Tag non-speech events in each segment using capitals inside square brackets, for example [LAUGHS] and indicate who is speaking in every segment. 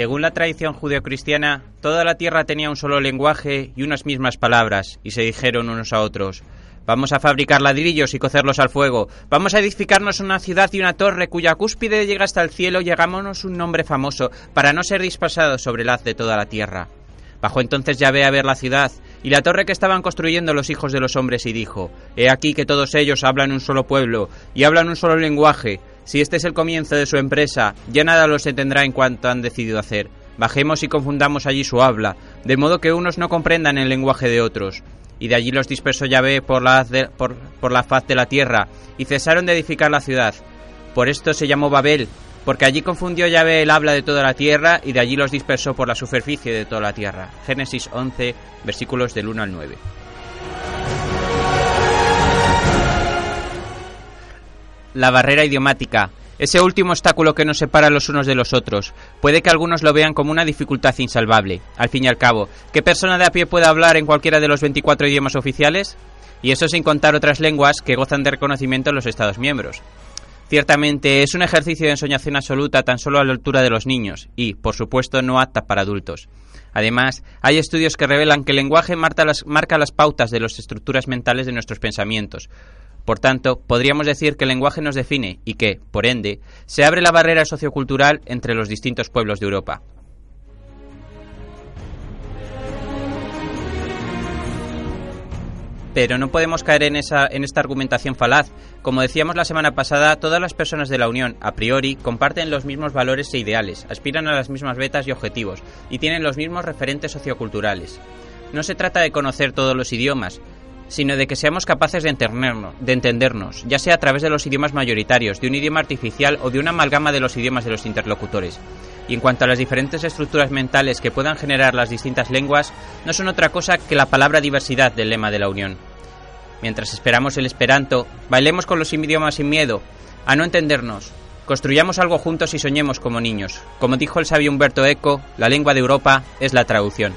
Speaker 1: Según la tradición judeocristiana, toda la tierra tenía un solo lenguaje y unas mismas palabras, y se dijeron unos a otros, Vamos a fabricar ladrillos y cocerlos al fuego. Vamos a edificarnos una ciudad y una torre cuya cúspide llega hasta el cielo y hagámonos un nombre famoso, para no ser dispersados sobre el haz de toda la tierra. Bajó entonces Yahvé a ver la ciudad y la torre que estaban construyendo los hijos de los hombres y dijo, He aquí que todos ellos hablan un solo pueblo y hablan un solo lenguaje, si este es el comienzo de su empresa, ya nada los detendrá en cuanto han decidido hacer. Bajemos y confundamos allí su habla, de modo que unos no comprendan el lenguaje de otros. Y de allí los dispersó Yahvé por la, por, por la faz de la tierra, y cesaron de edificar la ciudad. Por esto se llamó Babel, porque allí confundió Yahvé el habla de toda la tierra, y de allí los dispersó por la superficie de toda la tierra. Génesis 11, versículos del 1 al 9. La barrera idiomática. Ese último obstáculo que nos separa los unos de los otros. Puede que algunos lo vean como una dificultad insalvable. Al fin y al cabo, ¿qué persona de a pie puede hablar en cualquiera de los 24 idiomas oficiales? Y eso sin contar otras lenguas que gozan de reconocimiento en los Estados miembros. Ciertamente es un ejercicio de ensoñación absoluta tan solo a la altura de los niños y, por supuesto, no apta para adultos. Además, hay estudios que revelan que el lenguaje marca las, marca las pautas de las estructuras mentales de nuestros pensamientos, por tanto, podríamos decir que el lenguaje nos define y que, por ende, se abre la barrera sociocultural entre los distintos pueblos de Europa. Pero no podemos caer en, esa, en esta argumentación falaz. Como decíamos la semana pasada, todas las personas de la Unión, a priori, comparten los mismos valores e ideales, aspiran a las mismas metas y objetivos, y tienen los mismos referentes socioculturales. No se trata de conocer todos los idiomas, sino de que seamos capaces de entendernos, de entendernos, ya sea a través de los idiomas mayoritarios, de un idioma artificial o de una amalgama de los idiomas de los interlocutores. Y en cuanto a las diferentes estructuras mentales que puedan generar las distintas lenguas, no son otra cosa que la palabra diversidad del lema de la Unión. Mientras esperamos el esperanto, bailemos con los idiomas sin miedo, a no entendernos. Construyamos algo juntos y soñemos como niños. Como dijo el sabio Humberto Eco, la lengua de Europa es la traducción.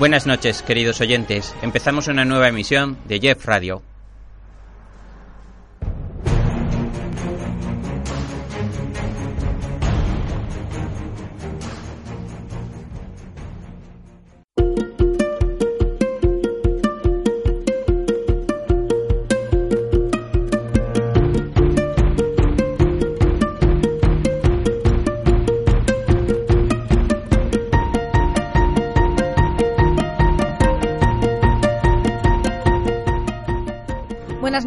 Speaker 1: Buenas noches, queridos oyentes. Empezamos una nueva emisión de Jeff Radio.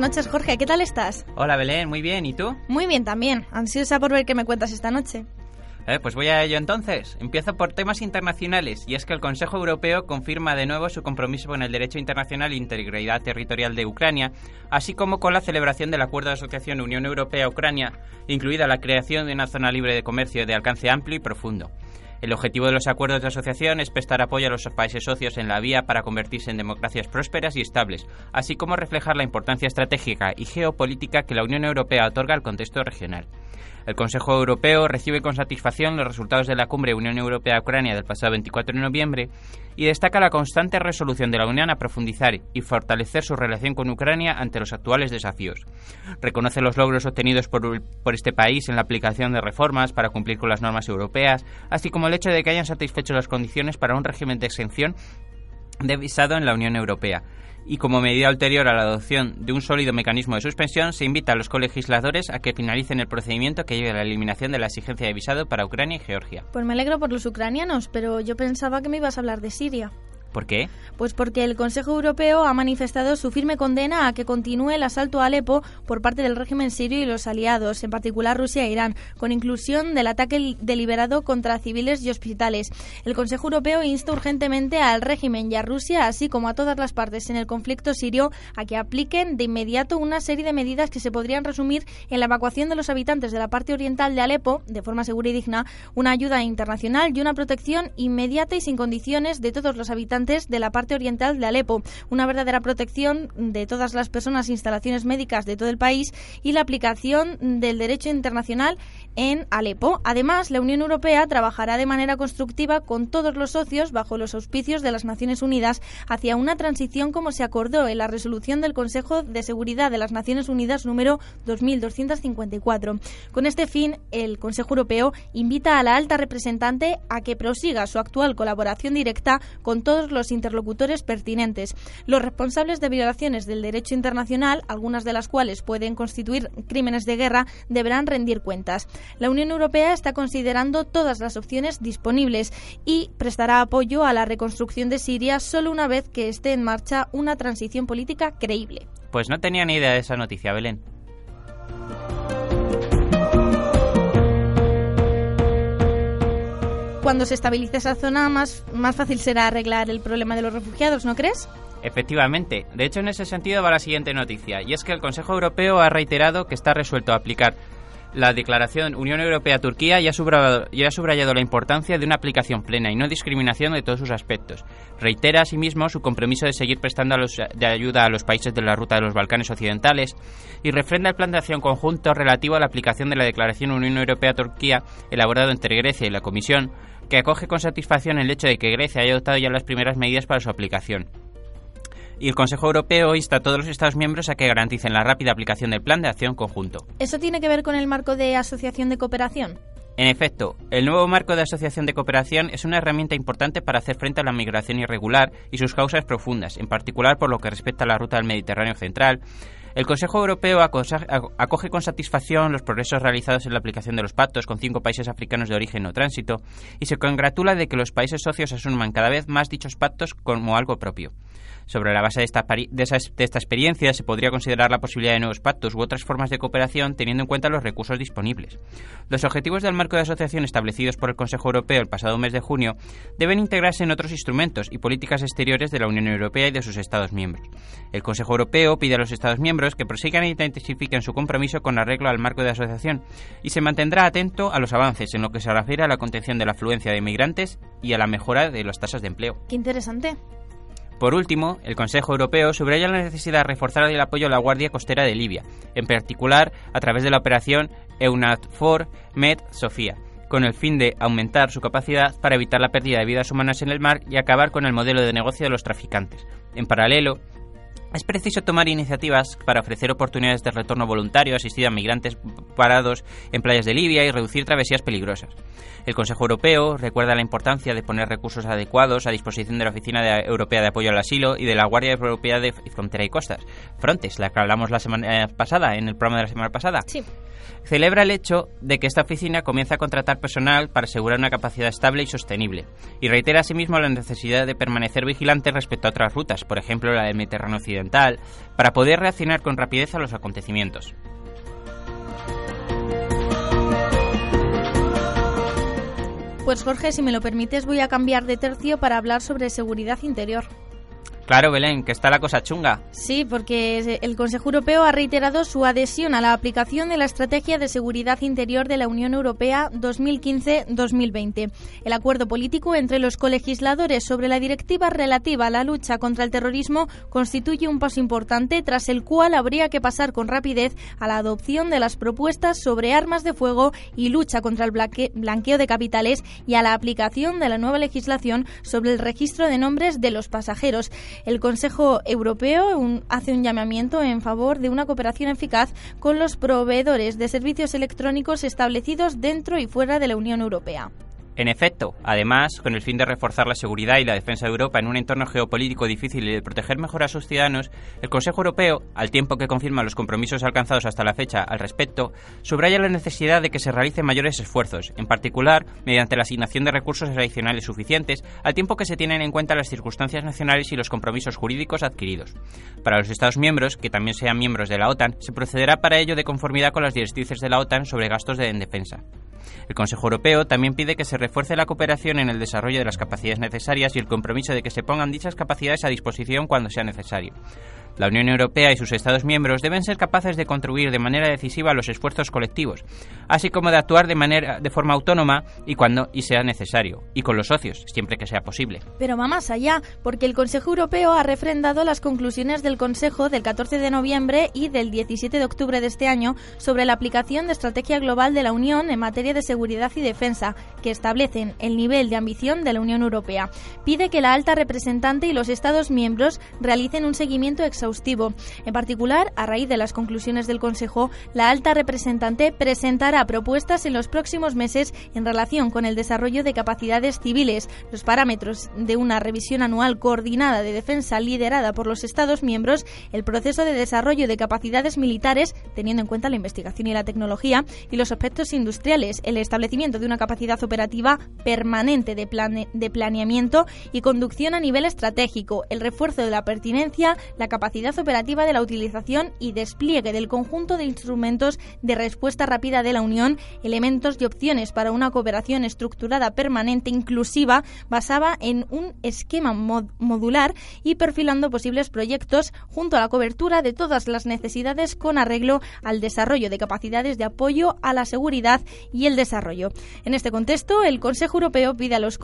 Speaker 2: Noches, Jorge. ¿Qué tal estás?
Speaker 1: Hola, Belén. Muy bien. ¿Y tú?
Speaker 2: Muy bien también. Ansiosa por ver qué me cuentas esta noche.
Speaker 1: Eh, pues voy a ello entonces. Empiezo por temas internacionales, y es que el Consejo Europeo confirma de nuevo su compromiso con el derecho internacional e integridad territorial de Ucrania, así como con la celebración del Acuerdo de Asociación Unión Europea-Ucrania, incluida la creación de una zona libre de comercio de alcance amplio y profundo. El objetivo de los acuerdos de asociación es prestar apoyo a los países socios en la vía para convertirse en democracias prósperas y estables, así como reflejar la importancia estratégica y geopolítica que la Unión Europea otorga al contexto regional. El Consejo Europeo recibe con satisfacción los resultados de la cumbre Unión Europea-Ucrania del pasado 24 de noviembre y destaca la constante resolución de la Unión a profundizar y fortalecer su relación con Ucrania ante los actuales desafíos. Reconoce los logros obtenidos por, este país en la aplicación de reformas para cumplir con las normas europeas, así como el hecho de que hayan satisfecho las condiciones para un régimen de exención de visado en la Unión Europea y como medida ulterior a la adopción de un sólido mecanismo de suspensión, se invita a los colegisladores a que finalicen el procedimiento que lleve a la eliminación de la exigencia de visado para Ucrania y Georgia.
Speaker 2: Pues me alegro por los ucranianos, pero yo pensaba que me ibas a hablar de Siria.
Speaker 1: ¿Por qué?
Speaker 2: Pues porque el Consejo Europeo ha manifestado su firme condena a que continúe el asalto a Alepo por parte del régimen sirio y los aliados, en particular Rusia e Irán, con inclusión del ataque deliberado contra civiles y hospitales. El Consejo Europeo insta urgentemente al régimen y a Rusia, así como a todas las partes en el conflicto sirio, a que apliquen de inmediato una serie de medidas que se podrían resumir en la evacuación de los habitantes de la parte oriental de Alepo, de forma segura y digna, una ayuda internacional y una protección inmediata y sin condiciones de todos los habitantes de la parte oriental de Alepo, una verdadera protección de todas las personas e instalaciones médicas de todo el país y la aplicación del derecho internacional en Alepo. Además, la Unión Europea trabajará de manera constructiva con todos los socios bajo los auspicios de las Naciones Unidas hacia una transición como se acordó en la resolución del Consejo de Seguridad de las Naciones Unidas número 2254. Con este fin, el Consejo Europeo invita a la alta representante a que prosiga su actual colaboración directa con todos los interlocutores pertinentes. Los responsables de violaciones del derecho internacional, algunas de las cuales pueden constituir crímenes de guerra, deberán rendir cuentas. La Unión Europea está considerando todas las opciones disponibles y prestará apoyo a la reconstrucción de Siria solo una vez que esté en marcha una transición política creíble.
Speaker 1: Pues no tenía ni idea de esa noticia, Belén.
Speaker 2: cuando se estabilice esa zona, más, más fácil será arreglar el problema de los refugiados, ¿no crees?
Speaker 1: Efectivamente. De hecho, en ese sentido va la siguiente noticia, y es que el Consejo Europeo ha reiterado que está resuelto a aplicar la declaración Unión Europea-Turquía ya, ha subrayado la importancia de una aplicación plena y no discriminación de todos sus aspectos. Reitera asimismo su compromiso de seguir prestando de ayuda a los países de la ruta de los Balcanes Occidentales y refrenda el plan de acción conjunto relativo a la aplicación de la declaración Unión Europea-Turquía elaborado entre Grecia y la Comisión que acoge con satisfacción el hecho de que Grecia haya adoptado ya las primeras medidas para su aplicación. Y el Consejo Europeo insta a todos los Estados miembros a que garanticen la rápida aplicación del plan de acción conjunto.
Speaker 2: ¿Eso tiene que ver con el marco de asociación de cooperación?
Speaker 1: En efecto, el nuevo marco de asociación de cooperación es una herramienta importante para hacer frente a la migración irregular y sus causas profundas, en particular por lo que respecta a la ruta del Mediterráneo central, el Consejo Europeo acoge con satisfacción los progresos realizados en la aplicación de los pactos con cinco países africanos de origen o tránsito y se congratula de que los países socios asuman cada vez más dichos pactos como algo propio. Sobre la base de esta, de, esta experiencia se podría considerar la posibilidad de nuevos pactos u otras formas de cooperación teniendo en cuenta los recursos disponibles. Los objetivos del marco de asociación establecidos por el Consejo Europeo el pasado mes de junio deben integrarse en otros instrumentos y políticas exteriores de la Unión Europea y de sus Estados miembros. El Consejo Europeo pide a los Estados miembros que prosigan e intensifiquen su compromiso con arreglo al marco de asociación y se mantendrá atento a los avances en lo que se refiere a la contención de la afluencia de inmigrantes y a la mejora de las tasas de empleo.
Speaker 2: Qué interesante.
Speaker 1: Por último, el Consejo Europeo subraya la necesidad de reforzar el apoyo a la Guardia Costera de Libia, en particular a través de la operación EUNAVFOR Med Sofía, con el fin de aumentar su capacidad para evitar la pérdida de vidas humanas en el mar y acabar con el modelo de negocio de los traficantes. En paralelo, es preciso tomar iniciativas para ofrecer oportunidades de retorno voluntario asistido a migrantes parados en playas de Libia y reducir travesías peligrosas. El Consejo Europeo recuerda la importancia de poner recursos adecuados a disposición de la Oficina Europea de Apoyo al Asilo y de la Guardia Europea de Frontera y Costas, Frontex, la que hablamos la semana pasada, en el programa de la semana pasada.
Speaker 2: Sí
Speaker 1: celebra el hecho de que esta oficina comienza a contratar personal para asegurar una capacidad estable y sostenible, y reitera asimismo la necesidad de permanecer vigilante respecto a otras rutas, por ejemplo la del Mediterráneo Occidental, para poder reaccionar con rapidez a los acontecimientos.
Speaker 2: Pues Jorge, si me lo permites, voy a cambiar de tercio para hablar sobre seguridad interior.
Speaker 1: Claro, Belén, que está la cosa chunga.
Speaker 2: Sí, porque el Consejo Europeo ha reiterado su adhesión a la aplicación de la Estrategia de Seguridad Interior de la Unión Europea 2015-2020. El acuerdo político entre los colegisladores sobre la directiva relativa a la lucha contra el terrorismo constituye un paso importante tras el cual habría que pasar con rapidez a la adopción de las propuestas sobre armas de fuego y lucha contra el blanqueo de capitales y a la aplicación de la nueva legislación sobre el registro de nombres de los pasajeros. El Consejo Europeo hace un llamamiento en favor de una cooperación eficaz con los proveedores de servicios electrónicos establecidos dentro y fuera de la Unión Europea.
Speaker 1: En efecto, además, con el fin de reforzar la seguridad y la defensa de Europa en un entorno geopolítico difícil y de proteger mejor a sus ciudadanos, el Consejo Europeo, al tiempo que confirma los compromisos alcanzados hasta la fecha al respecto, subraya la necesidad de que se realicen mayores esfuerzos, en particular mediante la asignación de recursos adicionales suficientes, al tiempo que se tienen en cuenta las circunstancias nacionales y los compromisos jurídicos adquiridos. Para los Estados miembros, que también sean miembros de la OTAN, se procederá para ello de conformidad con las directrices de la OTAN sobre gastos de defensa. El Consejo Europeo también pide que se refuerce la cooperación en el desarrollo de las capacidades necesarias y el compromiso de que se pongan dichas capacidades a disposición cuando sea necesario. La Unión Europea y sus Estados miembros deben ser capaces de contribuir de manera decisiva a los esfuerzos colectivos, así como de actuar de manera de forma autónoma y cuando y sea necesario, y con los socios, siempre que sea posible.
Speaker 2: Pero va más allá, porque el Consejo Europeo ha refrendado las conclusiones del Consejo del 14 de noviembre y del 17 de octubre de este año sobre la aplicación de estrategia global de la Unión en materia de seguridad y defensa, que establecen el nivel de ambición de la Unión Europea. Pide que la alta representante y los Estados miembros realicen un seguimiento exhaustivo. En particular, a raíz de las conclusiones del Consejo, la alta representante presentará propuestas en los próximos meses en relación con el desarrollo de capacidades civiles, los parámetros de una revisión anual coordinada de defensa liderada por los Estados miembros, el proceso de desarrollo de capacidades militares, teniendo en cuenta la investigación y la tecnología, y los aspectos industriales, el establecimiento de una capacidad operativa permanente de, de planeamiento y conducción a nivel estratégico, el refuerzo de la pertinencia, la capacidad capacidad operativa de la utilización y despliegue del conjunto de instrumentos de respuesta rápida de la Unión, elementos y opciones para una cooperación estructurada permanente inclusiva basada en un esquema modular y perfilando posibles proyectos junto a la cobertura de todas las necesidades con arreglo al desarrollo de capacidades de apoyo a la seguridad y el desarrollo. En este contexto, el Consejo Europeo pide a los,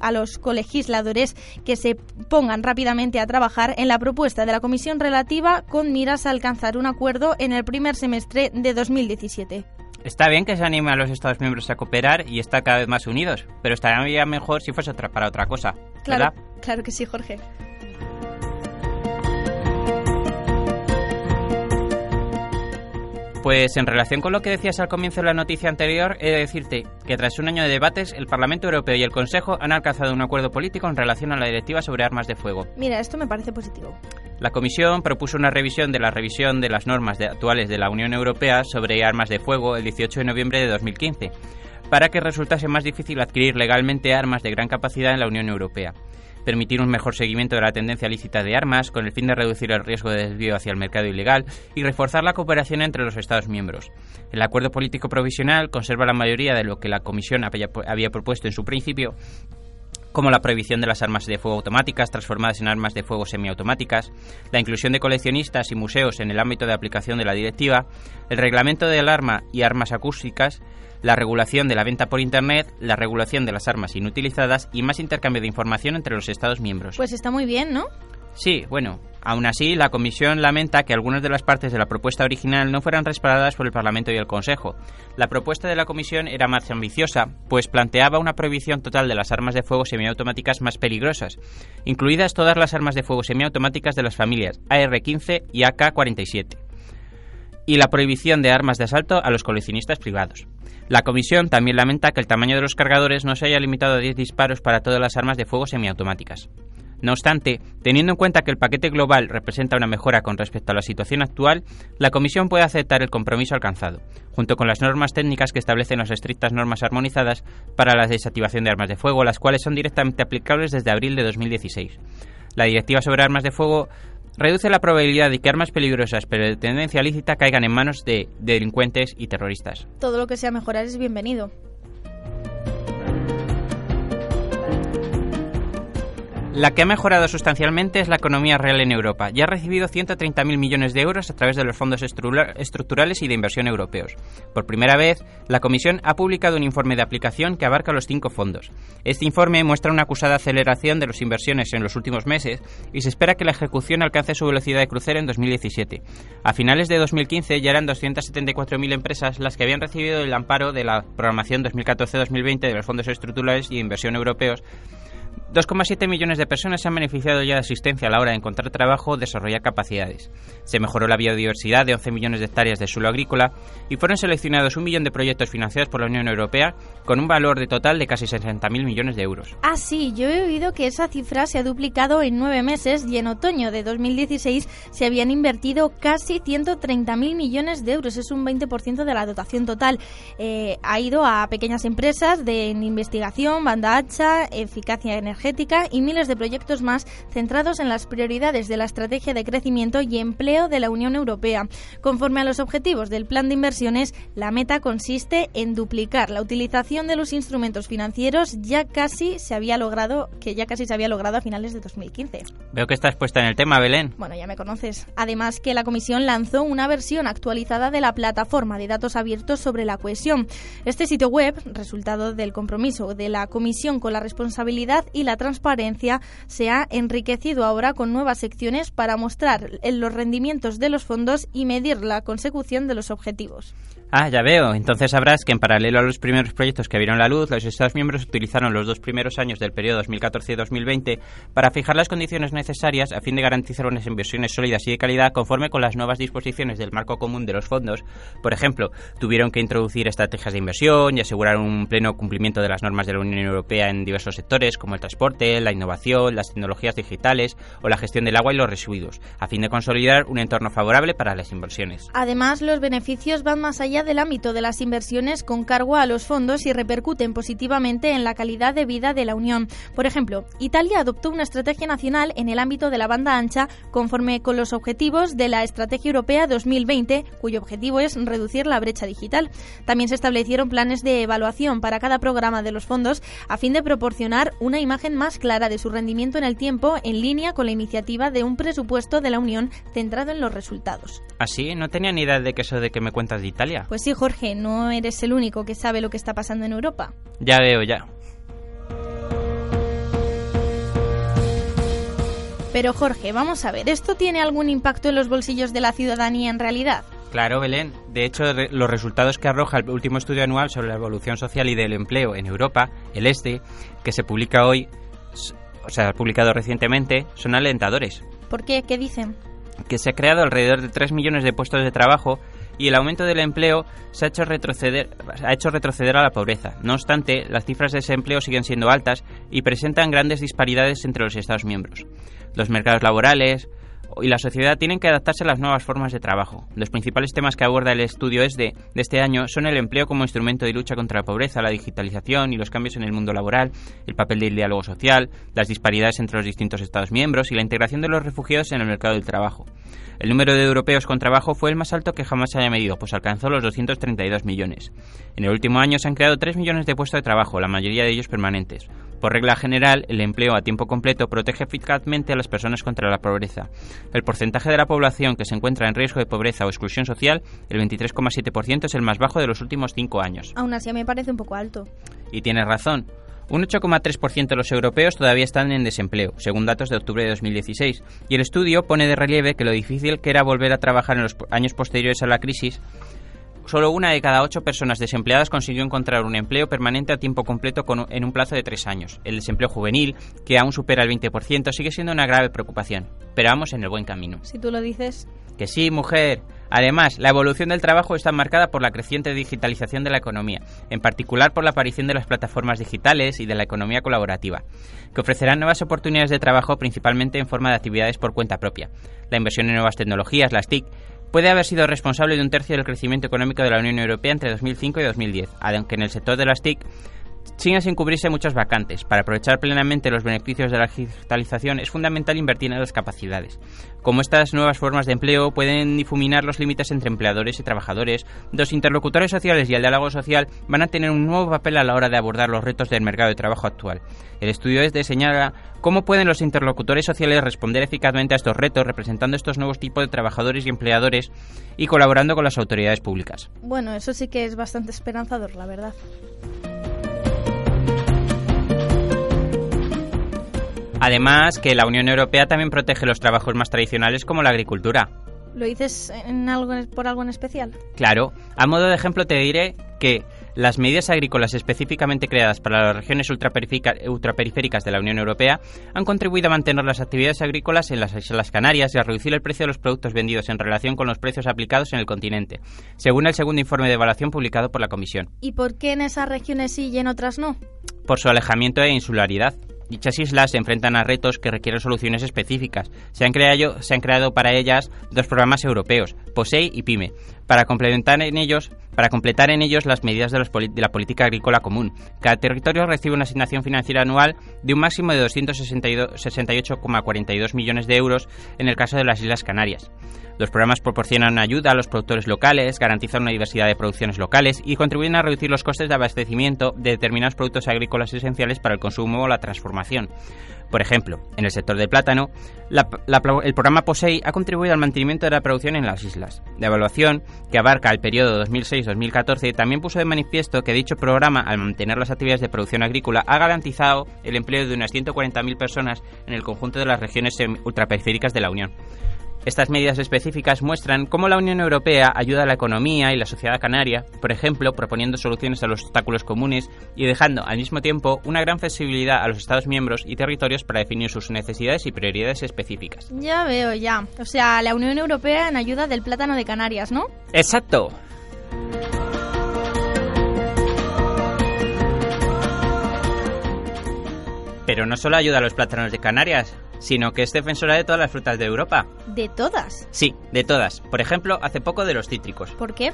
Speaker 2: a los colegisladores que se pongan rápidamente a trabajar en la propuesta de la Comisión relativa con miras a alcanzar un acuerdo en el primer semestre de 2017.
Speaker 1: Está bien que se anime a los Estados miembros a cooperar y estar cada vez más unidos, pero estaría mejor si fuese otra, para otra cosa.
Speaker 2: Claro, claro que sí, Jorge.
Speaker 1: Pues en relación con lo que decías al comienzo de la noticia anterior, he de decirte que tras un año de debates, el Parlamento Europeo y el Consejo han alcanzado un acuerdo político en relación a la directiva sobre armas de fuego.
Speaker 2: Mira, esto me parece positivo.
Speaker 1: La Comisión propuso una revisión de la revisión de las normas actuales de la Unión Europea sobre armas de fuego el 18 de noviembre de 2015, para que resultase más difícil adquirir legalmente armas de gran capacidad en la Unión Europea permitir un mejor seguimiento de la tendencia lícita de armas con el fin de reducir el riesgo de desvío hacia el mercado ilegal y reforzar la cooperación entre los Estados miembros. El acuerdo político provisional conserva la mayoría de lo que la Comisión había propuesto en su principio como la prohibición de las armas de fuego automáticas transformadas en armas de fuego semiautomáticas, la inclusión de coleccionistas y museos en el ámbito de aplicación de la directiva, el reglamento del arma y armas acústicas, la regulación de la venta por Internet, la regulación de las armas inutilizadas y más intercambio de información entre los Estados miembros.
Speaker 2: Pues está muy bien, ¿no?
Speaker 1: Sí, bueno, aún así, la Comisión lamenta que algunas de las partes de la propuesta original no fueran respaldadas por el Parlamento y el Consejo. La propuesta de la Comisión era más ambiciosa, pues planteaba una prohibición total de las armas de fuego semiautomáticas más peligrosas, incluidas todas las armas de fuego semiautomáticas de las familias AR-15 y AK-47, y la prohibición de armas de asalto a los coleccionistas privados. La Comisión también lamenta que el tamaño de los cargadores no se haya limitado a 10 disparos para todas las armas de fuego semiautomáticas. No obstante, teniendo en cuenta que el paquete global representa una mejora con respecto a la situación actual, la Comisión puede aceptar el compromiso alcanzado, junto con las normas técnicas que establecen las estrictas normas armonizadas para la desactivación de armas de fuego, las cuales son directamente aplicables desde abril de 2016. La Directiva sobre Armas de Fuego reduce la probabilidad de que armas peligrosas pero de tendencia lícita caigan en manos de delincuentes y terroristas.
Speaker 2: Todo lo que sea mejorar es bienvenido.
Speaker 1: La que ha mejorado sustancialmente es la economía real en Europa. Ya ha recibido 130.000 millones de euros a través de los fondos estructurales y de inversión europeos. Por primera vez, la Comisión ha publicado un informe de aplicación que abarca los cinco fondos. Este informe muestra una acusada aceleración de las inversiones en los últimos meses y se espera que la ejecución alcance su velocidad de crucero en 2017. A finales de 2015 ya eran 274.000 empresas las que habían recibido el amparo de la programación 2014-2020 de los fondos estructurales y de inversión europeos 2,7 millones de personas se han beneficiado ya de asistencia a la hora de encontrar trabajo o desarrollar capacidades. Se mejoró la biodiversidad de 11 millones de hectáreas de suelo agrícola y fueron seleccionados un millón de proyectos financiados por la Unión Europea con un valor de total de casi 60.000 millones de euros.
Speaker 2: Ah, sí, yo he oído que esa cifra se ha duplicado en nueve meses y en otoño de 2016 se habían invertido casi 130.000 millones de euros. Es un 20% de la dotación total. Eh, ha ido a pequeñas empresas de investigación, banda ancha, eficacia energética y miles de proyectos más centrados en las prioridades de la estrategia de crecimiento y empleo de la Unión Europea. Conforme a los objetivos del plan de inversiones, la meta consiste en duplicar la utilización de los instrumentos financieros ya casi se había logrado, que ya casi se había logrado a finales de 2015.
Speaker 1: Veo que estás puesta en el tema, Belén.
Speaker 2: Bueno, ya me conoces. Además que la Comisión lanzó una versión actualizada de la plataforma de datos abiertos sobre la cohesión. Este sitio web, resultado del compromiso de la Comisión con la responsabilidad y la transparencia se ha enriquecido ahora con nuevas secciones para mostrar los rendimientos de los fondos y medir la consecución de los objetivos.
Speaker 1: Ah, ya veo. Entonces sabrás que en paralelo a los primeros proyectos que vieron la luz, los Estados miembros utilizaron los dos primeros años del periodo 2014-2020 para fijar las condiciones necesarias a fin de garantizar unas inversiones sólidas y de calidad conforme con las nuevas disposiciones del marco común de los fondos. Por ejemplo, tuvieron que introducir estrategias de inversión y asegurar un pleno cumplimiento de las normas de la Unión Europea en diversos sectores como el transporte, la innovación, las tecnologías digitales o la gestión del agua y los residuos, a fin de consolidar un entorno favorable para las inversiones.
Speaker 2: Además, los beneficios van más allá del ámbito de las inversiones con cargo a los fondos y repercuten positivamente en la calidad de vida de la Unión. Por ejemplo, Italia adoptó una estrategia nacional en el ámbito de la banda ancha conforme con los objetivos de la Estrategia Europea 2020, cuyo objetivo es reducir la brecha digital. También se establecieron planes de evaluación para cada programa de los fondos a fin de proporcionar una imagen más clara de su rendimiento en el tiempo en línea con la iniciativa de un presupuesto de la Unión centrado en los resultados.
Speaker 1: ¿Así? ¿Ah, no tenía ni idea de que eso de que me cuentas de Italia.
Speaker 2: Sí, Jorge, no eres el único que sabe lo que está pasando en Europa.
Speaker 1: Ya veo, ya.
Speaker 2: Pero Jorge, vamos a ver, ¿esto tiene algún impacto en los bolsillos de la ciudadanía en realidad?
Speaker 1: Claro, Belén. De hecho, los resultados que arroja el último estudio anual sobre la evolución social y del empleo en Europa, el ESTE, que se publica hoy, o sea, publicado recientemente, son alentadores.
Speaker 2: ¿Por qué? ¿Qué dicen?
Speaker 1: Que se ha creado alrededor de 3 millones de puestos de trabajo y el aumento del empleo se ha hecho retroceder, ha hecho retroceder a la pobreza. No obstante, las cifras de desempleo siguen siendo altas y presentan grandes disparidades entre los Estados miembros. Los mercados laborales, y la sociedad tienen que adaptarse a las nuevas formas de trabajo. Los principales temas que aborda el estudio es de, de, este año son el empleo como instrumento de lucha contra la pobreza, la digitalización y los cambios en el mundo laboral, el papel del diálogo social, las disparidades entre los distintos Estados miembros y la integración de los refugiados en el mercado del trabajo. El número de europeos con trabajo fue el más alto que jamás se haya medido, pues alcanzó los 232 millones. En el último año se han creado 3 millones de puestos de trabajo, la mayoría de ellos permanentes. Por regla general, el empleo a tiempo completo protege eficazmente a las personas contra la pobreza. El porcentaje de la población que se encuentra en riesgo de pobreza o exclusión social, el 23,7%, es el más bajo de los últimos cinco años.
Speaker 2: Aún así, me parece un poco alto.
Speaker 1: Y tienes razón. Un 8,3% de los europeos todavía están en desempleo, según datos de octubre de 2016, y el estudio pone de relieve que lo difícil que era volver a trabajar en los años posteriores a la crisis solo una de cada ocho personas desempleadas consiguió encontrar un empleo permanente a tiempo completo en un plazo de tres años. El desempleo juvenil, que aún supera el 20%, sigue siendo una grave preocupación. Pero vamos en el buen camino.
Speaker 2: Si tú lo dices.
Speaker 1: Que sí, mujer. Además, la evolución del trabajo está marcada por la creciente digitalización de la economía, en particular por la aparición de las plataformas digitales y de la economía colaborativa, que ofrecerán nuevas oportunidades de trabajo principalmente en forma de actividades por cuenta propia. La inversión en nuevas tecnologías, las TIC, puede haber sido responsable de un tercio del crecimiento económico de la Unión Europea entre 2005 y 2010, aunque en el sector de las TIC siguen sin cubrirse muchas vacantes. Para aprovechar plenamente los beneficios de la digitalización es fundamental invertir en las capacidades. Como estas nuevas formas de empleo pueden difuminar los límites entre empleadores y trabajadores, los interlocutores sociales y el diálogo social van a tener un nuevo papel a la hora de abordar los retos del mercado de trabajo actual. El estudio es de señalar ¿Cómo pueden los interlocutores sociales responder eficazmente a estos retos representando estos nuevos tipos de trabajadores y empleadores y colaborando con las autoridades públicas?
Speaker 2: Bueno, eso sí que es bastante esperanzador, la verdad.
Speaker 1: Además, que la Unión Europea también protege los trabajos más tradicionales como la agricultura.
Speaker 2: ¿Lo dices en algo, por algo en especial?
Speaker 1: Claro. A modo de ejemplo te diré que Las medidas agrícolas específicamente creadas para las regiones ultraperiféricas de la Unión Europea han contribuido a mantener las actividades agrícolas en las Islas Canarias y a reducir el precio de los productos vendidos en relación con los precios aplicados en el continente, según el segundo informe de evaluación publicado por la Comisión.
Speaker 2: ¿Y por qué en esas regiones sí y en otras no?
Speaker 1: Por su alejamiento e insularidad. Dichas islas se enfrentan a retos que requieren soluciones específicas. Se han, creado, para ellas dos programas europeos, POSEI y PYME, para complementar en ellos, completar en ellos las medidas de, de la política agrícola común. Cada territorio recibe una asignación financiera anual de un máximo de 268,42 millones de euros en el caso de las Islas Canarias. Los programas proporcionan ayuda a los productores locales, garantizan una diversidad de producciones locales y contribuyen a reducir los costes de abastecimiento de determinados productos agrícolas esenciales para el consumo o la transformación. Por ejemplo, en el sector del plátano, el programa POSEI ha contribuido al mantenimiento de la producción en las islas. La evaluación, que abarca el periodo 2006-2014, también puso de manifiesto que dicho programa, al mantener las actividades de producción agrícola, ha garantizado el empleo de unas 140.000 personas en el conjunto de las regiones ultraperiféricas de la Unión. Estas medidas específicas muestran cómo la Unión Europea ayuda a la economía y la sociedad canaria, por ejemplo, proponiendo soluciones a los obstáculos comunes y dejando al mismo tiempo una gran flexibilidad a los Estados miembros y territorios para definir sus necesidades y prioridades específicas.
Speaker 2: Ya veo, ya. O sea, la Unión Europea en ayuda del plátano de Canarias, ¿no?
Speaker 1: Exacto. Pero no solo ayuda a los plátanos de Canarias, sino que es defensora de todas las frutas de Europa.
Speaker 2: ¿De todas?
Speaker 1: Sí, de todas. Por ejemplo, hace poco de los cítricos.
Speaker 2: ¿Por qué?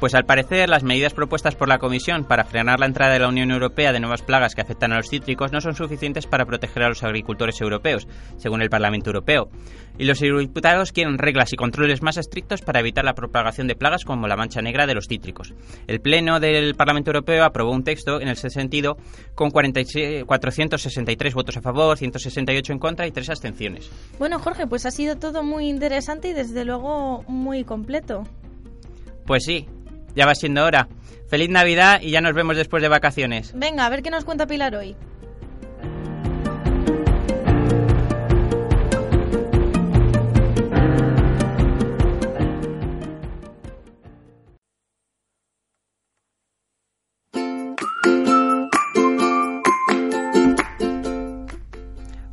Speaker 1: Pues al parecer las medidas propuestas por la Comisión para frenar la entrada de la Unión Europea de nuevas plagas que afectan a los cítricos no son suficientes para proteger a los agricultores europeos, según el Parlamento Europeo. Y los eurodiputados quieren reglas y controles más estrictos para evitar la propagación de plagas como la mancha negra de los cítricos. El Pleno del Parlamento Europeo aprobó un texto en ese sentido con 463 votos a favor, 168 en contra y tres abstenciones.
Speaker 2: Bueno, Jorge, pues ha sido todo muy interesante y desde luego muy completo.
Speaker 1: Pues sí, ya va siendo hora. Feliz Navidad y ya nos vemos después de vacaciones.
Speaker 2: Venga, a ver qué nos cuenta Pilar hoy.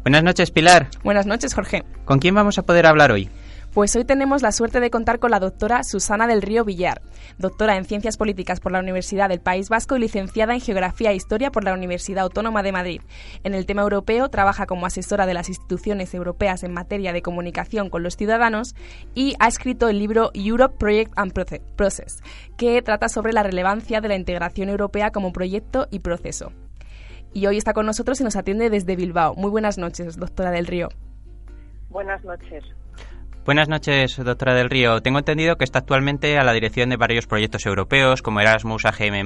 Speaker 1: Buenas noches, Pilar.
Speaker 3: Buenas noches, Jorge.
Speaker 1: ¿Con quién vamos a poder hablar hoy?
Speaker 3: Pues hoy tenemos la suerte de contar con la doctora Susana del Río Villar, doctora en Ciencias Políticas por la Universidad del País Vasco y licenciada en Geografía e Historia por la Universidad Autónoma de Madrid. En el tema europeo trabaja como asesora de las instituciones europeas en materia de comunicación con los ciudadanos y ha escrito el libro Europe Project and Process, que trata sobre la relevancia de la integración europea como proyecto y proceso. Y hoy está con nosotros y nos atiende desde Bilbao. Muy buenas noches, doctora del Río.
Speaker 4: Buenas noches.
Speaker 1: Buenas noches, doctora del Río. Tengo entendido que está actualmente a la dirección de varios proyectos europeos como Erasmus, AGM+,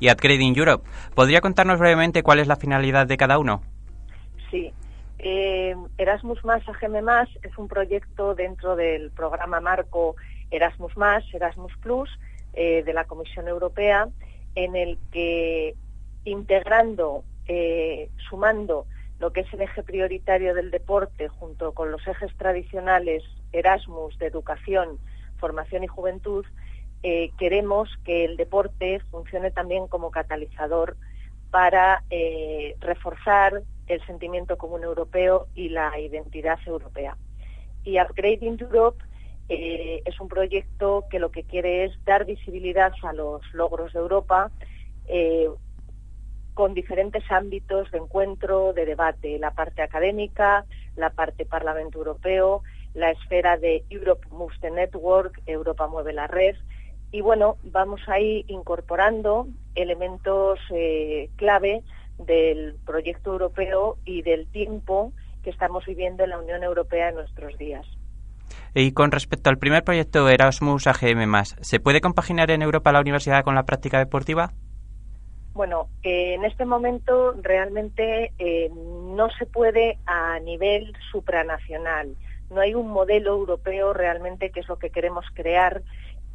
Speaker 1: y Upgrading Europe. ¿Podría contarnos brevemente cuál es la finalidad de cada uno?
Speaker 4: Sí. Eh, Erasmus AGM es un proyecto dentro del programa marco Erasmus Erasmus Plus eh, de la Comisión Europea, en el que integrando, eh, sumando lo que es el eje prioritario del deporte junto con los ejes tradicionales Erasmus de educación, formación y juventud, eh, queremos que el deporte funcione también como catalizador para eh, reforzar el sentimiento común europeo y la identidad europea. Y Upgrading Europe eh, es un proyecto que lo que quiere es dar visibilidad a los logros de Europa, con diferentes ámbitos de encuentro, de debate, la parte académica, la parte Parlamento Europeo, la esfera de Europe Moves the Network, Europa mueve la red, y bueno, vamos ahí incorporando elementos eh, clave del proyecto europeo y del tiempo que estamos viviendo en la Unión Europea en nuestros días.
Speaker 1: Y con respecto al primer proyecto Erasmus AGM, ¿se puede compaginar en Europa la universidad con la práctica deportiva?
Speaker 4: Bueno, eh, en este momento realmente eh, no se puede a nivel supranacional. No hay un modelo europeo realmente que es lo que queremos crear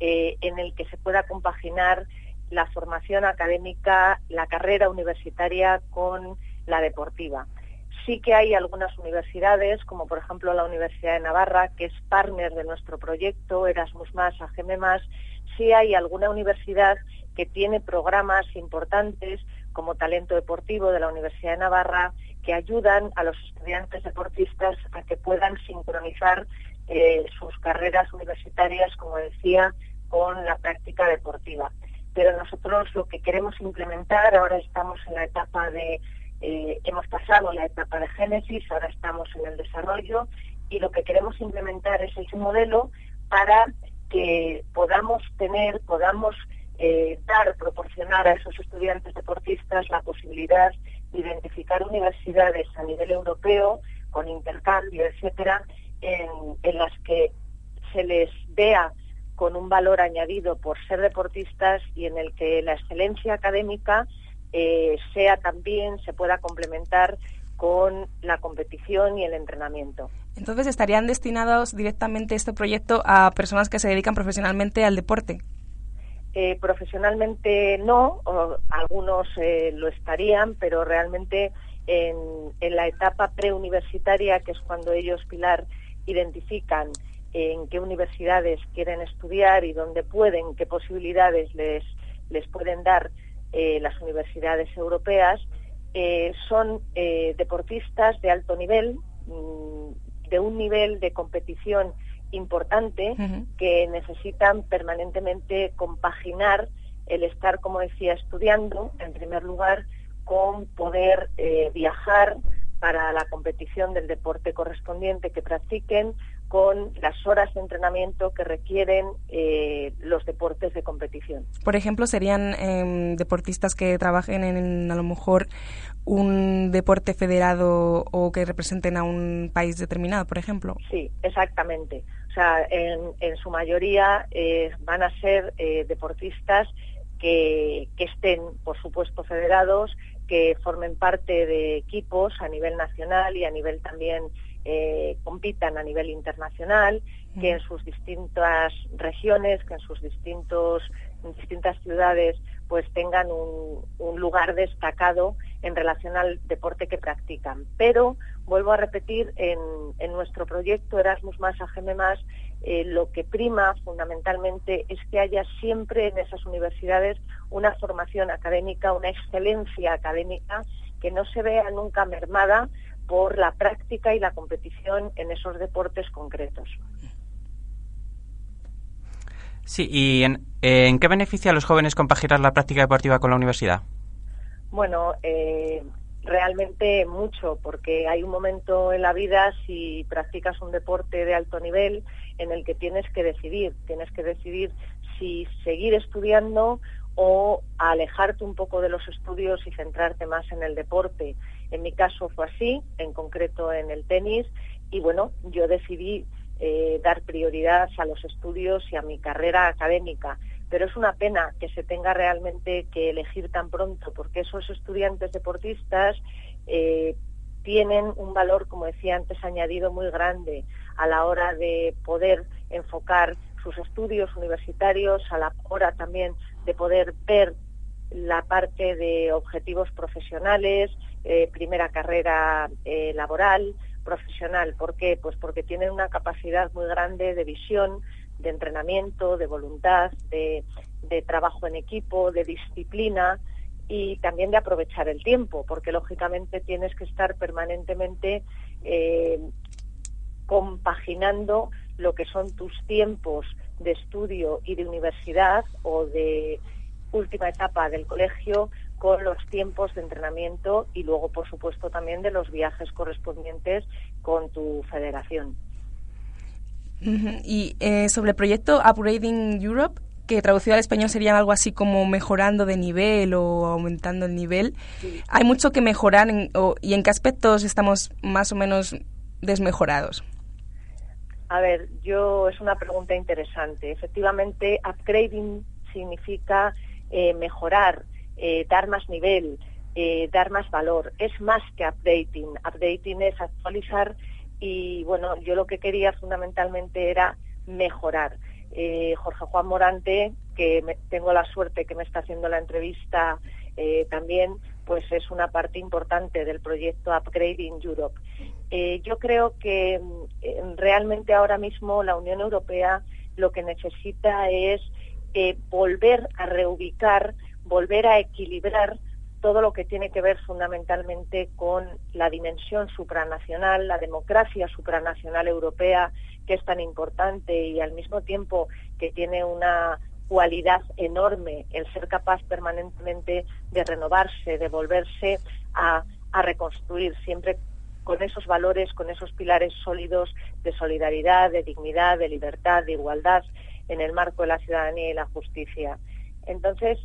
Speaker 4: eh, en el que se pueda compaginar la formación académica, la carrera universitaria con la deportiva. Sí que hay algunas universidades, como por ejemplo la Universidad de Navarra, que es partner de nuestro proyecto Erasmus+, AGM+, sí hay alguna universidad que tiene programas importantes como Talento Deportivo de la Universidad de Navarra que ayudan a los estudiantes deportistas a que puedan sincronizar eh, sus carreras universitarias, como decía, con la práctica deportiva. Pero nosotros lo que queremos implementar, ahora estamos en la etapa de, eh, hemos pasado la etapa de génesis, ahora estamos en el desarrollo y lo que queremos implementar es ese modelo para que podamos tener, podamos eh, dar, proporcionar a esos estudiantes deportistas la posibilidad de identificar universidades a nivel europeo con intercambio, etcétera, en, las que se les vea con un valor añadido por ser deportistas y en el que la excelencia académica eh, sea también, se pueda complementar con la competición y el entrenamiento.
Speaker 3: Entonces, ¿estarían destinados directamente este proyecto a personas que se dedican profesionalmente al deporte?
Speaker 4: Eh, profesionalmente no, algunos eh, lo estarían, pero realmente en, la etapa preuniversitaria, que es cuando ellos, Pilar, identifican en qué universidades quieren estudiar y dónde pueden, qué posibilidades les, les pueden dar eh, las universidades europeas, eh, son eh, deportistas de alto nivel, mm, de un nivel de competición importante, que necesitan permanentemente compaginar el estar, como decía, estudiando, en primer lugar, con poder viajar, para la competición del deporte correspondiente que practiquen con las horas de entrenamiento que requieren eh, los deportes de competición.
Speaker 3: Por ejemplo, serían em, deportistas que trabajen en a lo mejor un deporte federado o que representen a un país determinado, por ejemplo.
Speaker 4: Sí, exactamente. O sea, en, su mayoría eh, van a ser eh, deportistas que, que estén, por supuesto, federados que formen parte de equipos a nivel nacional y a nivel también eh, compitan a nivel internacional, que en sus distintas regiones, que en sus distintos distintas ciudades pues tengan un, lugar destacado en relación al deporte que practican. Pero, vuelvo a repetir, en, en nuestro proyecto Erasmus más AGM más, eh, lo que prima fundamentalmente es que haya siempre en esas universidades una formación académica, una excelencia académica que no se vea nunca mermada por la práctica y la competición en esos deportes concretos.
Speaker 1: Sí, ¿y en, qué beneficia a los jóvenes compaginar la práctica deportiva con la universidad?
Speaker 4: Bueno, eh, realmente mucho, porque hay un momento en la vida, si practicas un deporte de alto nivel, en el que tienes que decidir, tienes que decidir si seguir estudiando o alejarte un poco de los estudios y centrarte más en el deporte. En mi caso fue así, en concreto en el tenis, y bueno, yo decidí eh, dar prioridad a los estudios y a mi carrera académica. Pero es una pena que se tenga realmente que elegir tan pronto, porque esos estudiantes deportistas eh, tienen un valor, como decía antes, añadido muy grande a la hora de poder enfocar sus estudios universitarios, a la hora también de poder ver la parte de objetivos profesionales, eh, primera carrera eh, laboral, profesional. ¿Por qué? Pues porque tienen una capacidad muy grande de visión, de entrenamiento, de voluntad, de, trabajo en equipo, de disciplina y también de aprovechar el tiempo, porque lógicamente tienes que estar permanentemente eh, compaginando lo que son tus tiempos de estudio y de universidad o de última etapa del colegio con los tiempos de entrenamiento y luego, por supuesto, también de los viajes correspondientes con tu federación.
Speaker 3: Y eh, sobre el proyecto Upgrading Europe, que traducido al español sería algo así como mejorando de nivel o aumentando el nivel, hay mucho que mejorar y en qué aspectos estamos más o menos desmejorados.
Speaker 4: A ver, yo es una pregunta interesante. Efectivamente, upgrading significa eh, mejorar, eh, dar más nivel, eh, dar más valor. Es más que updating. Updating es actualizar y bueno, yo lo que quería fundamentalmente era mejorar. Jorge Juan Morante, que tengo la suerte que me está haciendo la entrevista también, pues es una parte importante del proyecto Upgrading Europe. Eh, yo creo que mm, realmente ahora mismo la Unión Europea lo que necesita es eh, volver a reubicar, volver a equilibrar todo lo que tiene que ver fundamentalmente con la dimensión supranacional, la democracia supranacional europea, que es tan importante y al mismo tiempo que tiene una cualidad enorme el ser capaz permanentemente de renovarse, de volverse a, reconstruir, siempre con esos valores, con esos pilares sólidos de solidaridad, de dignidad, de libertad, de igualdad en el marco de la ciudadanía y la justicia. Entonces,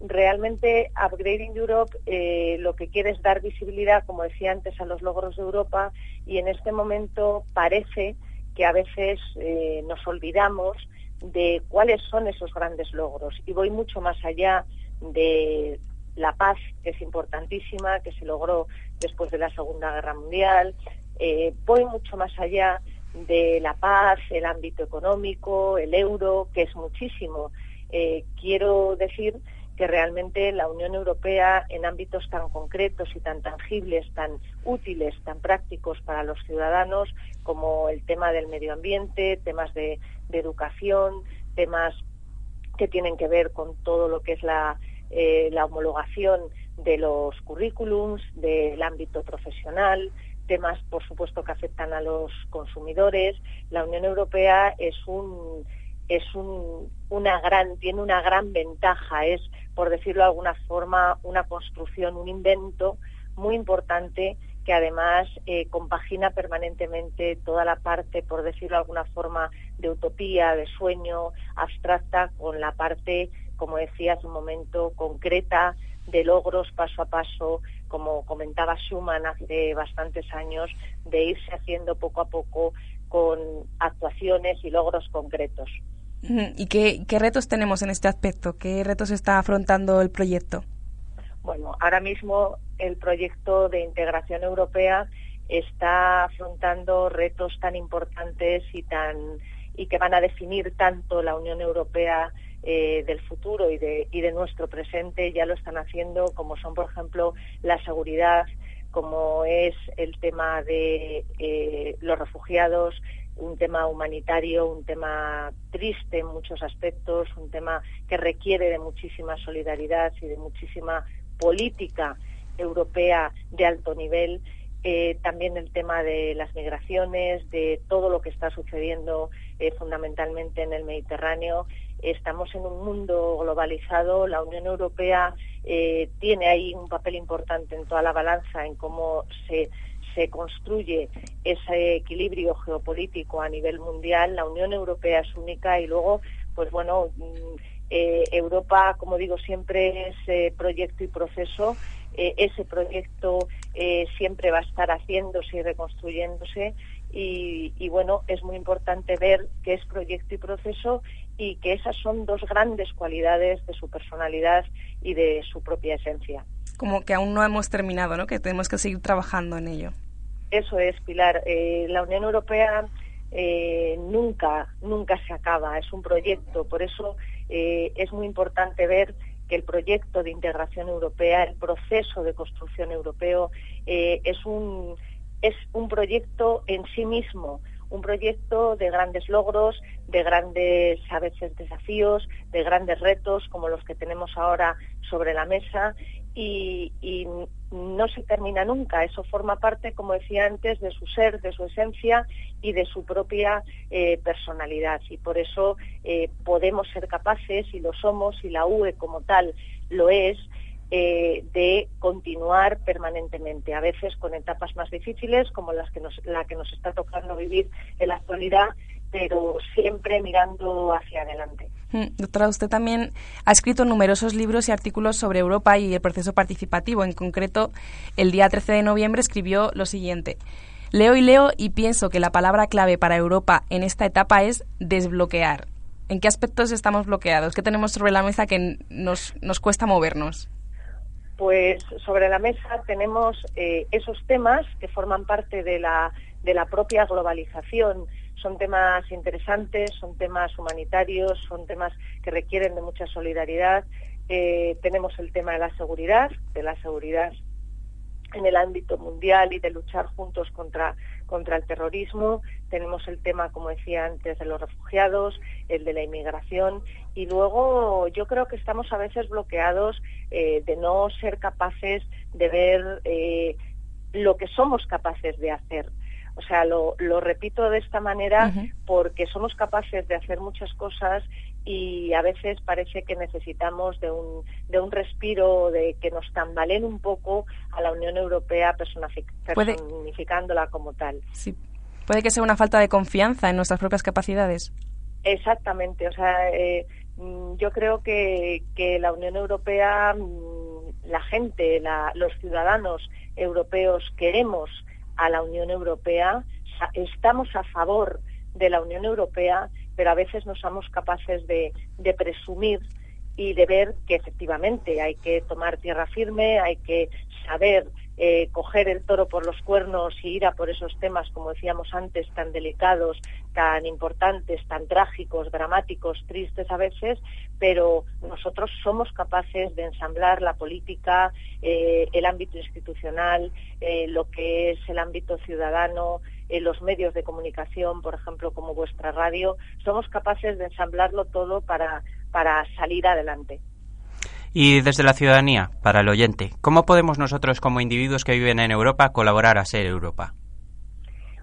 Speaker 4: realmente Upgrading Europe eh, lo que quiere es dar visibilidad, como decía antes, a los logros de Europa y en este momento parece que a veces eh, nos olvidamos de cuáles son esos grandes logros y voy mucho más allá de la paz, que es importantísima, que se logró después de la Segunda Guerra Mundial, eh, voy mucho más allá de la paz, el ámbito económico, el euro, que es muchísimo. quiero decir que realmente la Unión Europea en ámbitos tan concretos y tan tangibles, tan útiles, tan prácticos para los ciudadanos, como el tema del medio ambiente, temas de, educación, temas que tienen que ver con todo lo que es la, eh, la homologación de los currículums, del ámbito profesional, temas, por supuesto, que afectan a los consumidores. La Unión Europea es un es un, una gran, tiene una gran ventaja, es por decirlo de alguna forma, una construcción, un invento muy importante que además eh, compagina permanentemente toda la parte, por decirlo de alguna forma, de utopía, de sueño abstracta, con la parte, como decía hace un momento, concreta, de logros paso a paso, como comentaba Schumann hace bastantes años, de irse haciendo poco a poco con actuaciones y logros concretos.
Speaker 3: ¿Y qué, retos tenemos en este aspecto? ¿Qué retos está afrontando el proyecto?
Speaker 4: Bueno, ahora mismo el proyecto de integración europea está afrontando retos tan importantes y tan y que van a definir tanto la Unión Europea eh, del futuro y de, y de nuestro presente ya lo están haciendo como son por ejemplo la seguridad como es el tema de eh, los refugiados un tema humanitario, un tema triste en muchos aspectos, un tema que requiere de muchísima solidaridad y de muchísima política europea de alto nivel. Eh, también el tema de las migraciones, de todo lo que está sucediendo eh, fundamentalmente en el Mediterráneo. Estamos en un mundo globalizado. La Unión Europea eh, tiene ahí un papel importante en toda la balanza, en cómo se se construye ese equilibrio geopolítico a nivel mundial, la Unión Europea es única y luego, pues bueno, mm, eh, Europa, como digo siempre, es eh, proyecto y proceso. Eh, ese proyecto siempre va a estar haciéndose y reconstruyéndose y, y, bueno, es muy importante ver que es proyecto y proceso y que esas son dos grandes cualidades de su personalidad y de su propia esencia.
Speaker 3: Como que aún no hemos terminado, ¿no? Que tenemos que seguir trabajando en ello.
Speaker 4: Eso es, Pilar. Eh, la Unión Europea eh, nunca, nunca se acaba, es un proyecto. Por eso eh, es muy importante ver que el proyecto de integración europea, el proceso de construcción europeo, es, un, es un proyecto en sí mismo, un proyecto de grandes logros, de grandes a veces desafíos, de grandes retos como los que tenemos ahora sobre la mesa y, no se termina nunca. Eso forma parte, como decía antes, de su ser, de su esencia y de su propia eh, personalidad. Y por eso eh, podemos ser capaces, y lo somos, y la UE como tal lo es, eh, de continuar permanentemente, a veces con etapas más difíciles, como las que la que nos está tocando vivir en la actualidad, pero siempre mirando hacia adelante.
Speaker 3: Doctora, usted también ha escrito numerosos libros y artículos sobre Europa y el proceso participativo. En concreto, el día 13 de noviembre escribió lo siguiente. Leo y leo y pienso que la palabra clave para Europa en esta etapa es desbloquear. ¿En qué aspectos estamos bloqueados? ¿Qué tenemos sobre la mesa que nos, nos cuesta movernos?
Speaker 4: Pues sobre la mesa tenemos eh, esos temas que forman parte de la, de la propia globalización son temas interesantes, son temas humanitarios, son temas que requieren de mucha solidaridad. Eh, tenemos el tema de la seguridad, de la seguridad en el ámbito mundial y de luchar juntos contra, contra el terrorismo. Tenemos el tema, como decía antes, de los refugiados, el de la inmigración y luego yo creo que estamos a veces bloqueados eh, de no ser capaces de ver eh, lo que somos capaces de hacer. O sea, lo, lo repito de esta manera porque somos capaces de hacer muchas cosas y a veces parece que necesitamos de un, de un respiro, de que nos tambaleen un poco a la Unión Europea personificándola como tal.
Speaker 3: Sí. Puede que sea una falta de confianza en nuestras propias capacidades.
Speaker 4: Exactamente. O sea, eh, mm, yo creo que, que la Unión Europea, mm, la gente, los ciudadanos europeos queremos a la Unión Europea, estamos a favor de la Unión Europea pero a veces no somos capaces de, presumir y de ver que efectivamente hay que tomar tierra firme, hay que saber eh, coger el toro por los cuernos y ir a por esos temas, como decíamos antes, tan delicados, tan importantes, tan trágicos, dramáticos, tristes a veces, pero nosotros somos capaces de ensamblar la política, eh, el ámbito institucional, eh, lo que es el ámbito ciudadano, los medios de comunicación, por ejemplo, como vuestra radio, somos capaces de ensamblarlo todo para, para salir adelante.
Speaker 1: Y desde la ciudadanía, para el oyente, ¿cómo podemos nosotros como individuos que viven en Europa colaborar a ser Europa?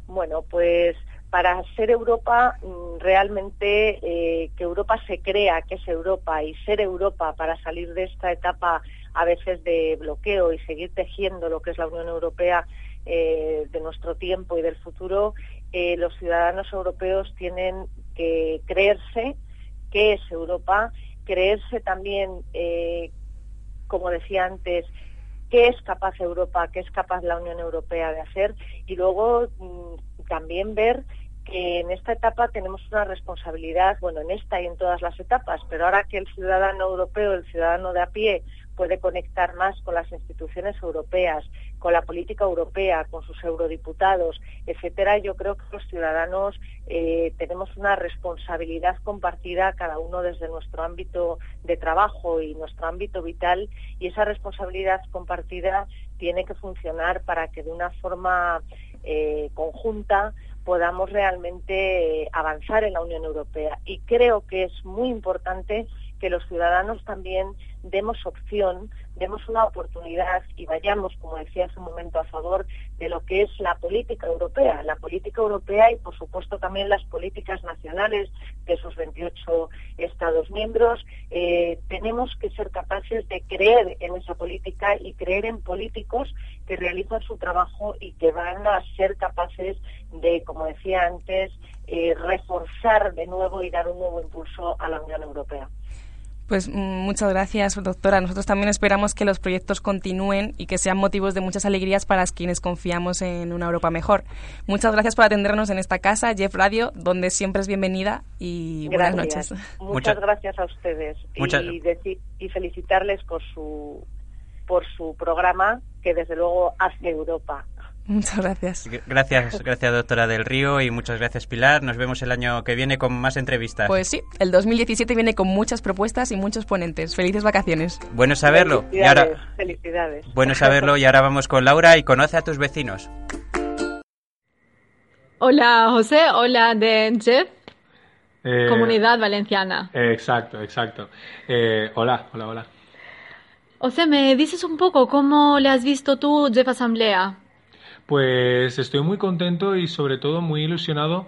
Speaker 4: Bueno, pues para ser Europa, mm, realmente eh, que Europa se crea que es Europa y ser Europa para salir de esta etapa a veces de bloqueo y seguir tejiendo lo que es la Unión Europea eh, de nuestro tiempo y del futuro, eh, los ciudadanos europeos tienen que creerse que es Europa, creerse también, eh, como decía antes, qué es capaz Europa, qué es capaz la Unión Europea de hacer y luego mm, también ver que en esta etapa tenemos una responsabilidad, bueno, en esta y en todas las etapas, pero ahora que el ciudadano europeo, el ciudadano de a pie, puede conectar más con las instituciones europeas, con la política europea, con sus eurodiputados, etcétera, yo creo que los ciudadanos eh, tenemos una responsabilidad compartida, cada uno desde nuestro ámbito de trabajo y nuestro ámbito vital, y esa responsabilidad compartida tiene que funcionar para que de una forma eh, conjunta podamos realmente eh, avanzar en la Unión Europea. Y creo que es muy importante que los ciudadanos también demos opción, demos una oportunidad y vayamos, como decía hace un momento, a favor de lo que es la política europea, la política europea y, por supuesto, también las políticas nacionales de sus 28 Estados miembros. Eh, tenemos que ser capaces de creer en esa política y creer en políticos que realizan su trabajo y que van a ser capaces de, como decía antes, eh, reforzar de nuevo y dar un nuevo impulso a la Unión Europea.
Speaker 3: Pues mm, muchas gracias, doctora. Nosotros también esperamos que los proyectos continúen y que sean motivos de muchas alegrías para quienes confiamos en una Europa mejor. Muchas gracias por atendernos en esta casa, Jeff Radio, donde siempre es bienvenida y buenas noches.
Speaker 4: Muchas, gracias a ustedes y, y felicitarles por su por su programa que desde luego hace Europa. [LAUGHS]
Speaker 3: Muchas gracias.
Speaker 1: Gracias, gracias doctora del Río y muchas gracias Pilar. Nos vemos el año que viene con más entrevistas.
Speaker 3: Pues sí, el 2017 viene con muchas propuestas y muchos ponentes. Felices vacaciones.
Speaker 1: Bueno saberlo.
Speaker 4: Felicidades, y ahora, felicidades.
Speaker 1: Bueno saberlo y ahora vamos con Laura y conoce a tus vecinos.
Speaker 5: Hola José, hola de Jeff. Eh, Comunidad Valenciana.
Speaker 6: exacto, exacto. Eh, hola, hola, hola.
Speaker 5: José, ¿me dices un poco cómo le has visto tú Jeff Asamblea?
Speaker 6: Pues estoy muy contento y sobre todo muy ilusionado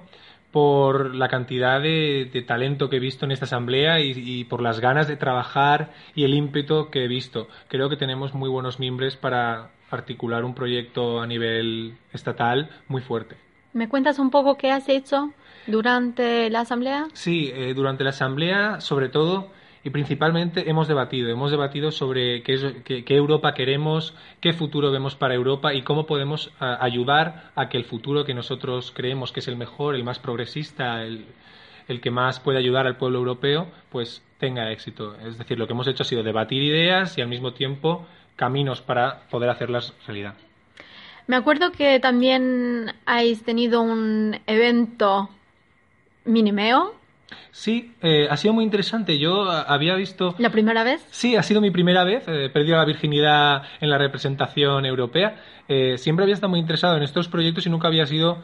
Speaker 6: por la cantidad de, talento que he visto en esta asamblea y, por las ganas de trabajar y el ímpetu que he visto. Creo que tenemos muy buenos miembros para articular un proyecto a nivel estatal muy fuerte.
Speaker 5: ¿Me cuentas un poco qué has hecho durante la asamblea?
Speaker 6: Sí, eh, durante la asamblea, sobre todo, y principalmente hemos debatido, hemos debatido sobre qué, qué, Europa queremos, qué futuro vemos para Europa y cómo podemos ayudar a que el futuro que nosotros creemos que es el mejor, el más progresista, el, el que más puede ayudar al pueblo europeo, pues tenga éxito. Es decir, lo que hemos hecho ha sido debatir ideas y al mismo tiempo caminos para poder hacerlas realidad.
Speaker 5: Me acuerdo que también habéis tenido un evento Minimeo
Speaker 6: Sí, eh, ha sido muy interesante. Yo había visto...
Speaker 5: ¿La primera vez?
Speaker 6: Sí, ha sido mi primera vez. he perdido la virginidad en la representación europea. siempre había estado muy interesado en estos proyectos y nunca había sido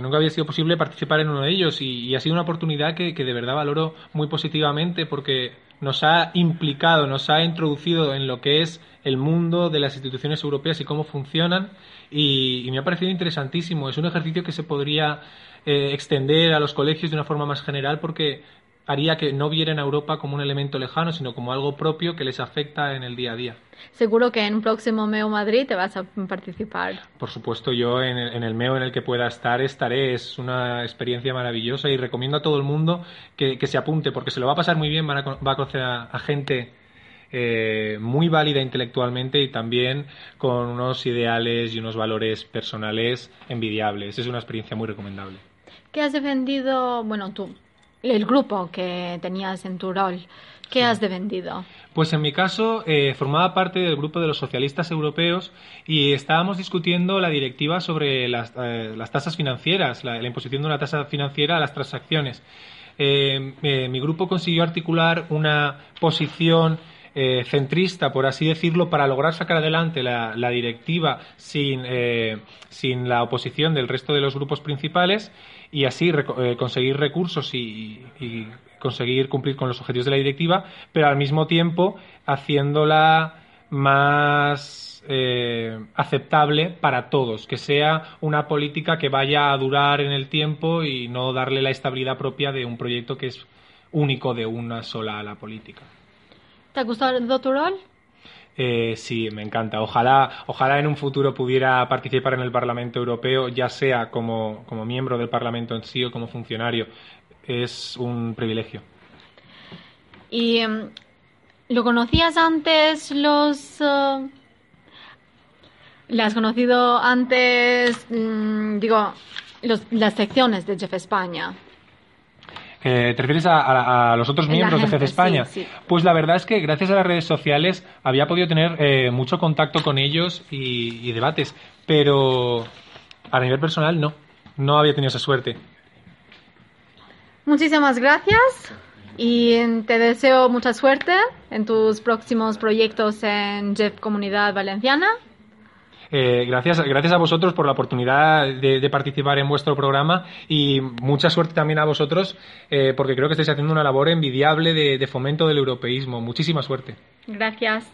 Speaker 6: nunca había sido posible participar en uno de ellos y, ha sido una oportunidad que, de verdad valoro muy positivamente porque nos ha implicado, nos ha introducido en lo que es el mundo de las instituciones europeas y cómo funcionan y, me ha parecido interesantísimo. Es un ejercicio que se podría eh, extender a los colegios de una forma más general porque haría que no vieran a Europa como un elemento lejano, sino como algo propio que les afecta en el día a día.
Speaker 5: Seguro que en un próximo MEO Madrid te vas a participar.
Speaker 6: Por supuesto, yo en el, MEO en el que pueda estar estaré. Es una experiencia maravillosa y recomiendo a todo el mundo que, se apunte porque se lo va a pasar muy bien, va a conocer a, gente eh, muy válida intelectualmente y también con unos ideales y unos valores personales envidiables. Es una experiencia muy recomendable.
Speaker 5: ¿Qué has defendido, bueno, tú, el grupo que tenías en tu rol. ¿Qué has defendido?
Speaker 6: Pues en mi caso eh, formaba parte del grupo de los socialistas europeos y estábamos discutiendo la directiva sobre las, eh, tasas financieras, la, imposición de una tasa financiera a las transacciones. Eh, mi grupo consiguió articular una posición centrista, por así decirlo, para lograr sacar adelante la, directiva sin, sin la oposición del resto de los grupos principales y así eh, conseguir recursos y, conseguir cumplir con los objetivos de la directiva, pero al mismo tiempo haciéndola más eh, aceptable para todos, que sea una política que vaya a durar en el tiempo y no darle la estabilidad propia de un proyecto que es único de una sola la política.
Speaker 5: ¿Te ha gustado tu rol?
Speaker 6: Eh, sí, me encanta. Ojalá, ojalá en un futuro pudiera participar en el Parlamento Europeo, ya sea como, miembro del Parlamento en sí o como funcionario. Es un privilegio.
Speaker 5: ¿Y em, lo conocías antes los... Uh, ¿Le has conocido antes, mm, digo, las secciones de Jeff España?
Speaker 6: ¿Te refieres a, los otros miembros de Jefe España? Pues la verdad es que gracias a las redes sociales había podido tener eh, mucho contacto con ellos y, debates, pero a nivel personal no, no había tenido esa suerte.
Speaker 5: Muchísimas gracias y te deseo mucha suerte en tus próximos proyectos en Jeff Comunidad Valenciana.
Speaker 6: Eh, gracias, gracias a vosotros por la oportunidad de, participar en vuestro programa y mucha suerte también a vosotros eh, porque creo que estáis haciendo una labor envidiable de fomento del europeísmo. Muchísima suerte.
Speaker 5: Gracias.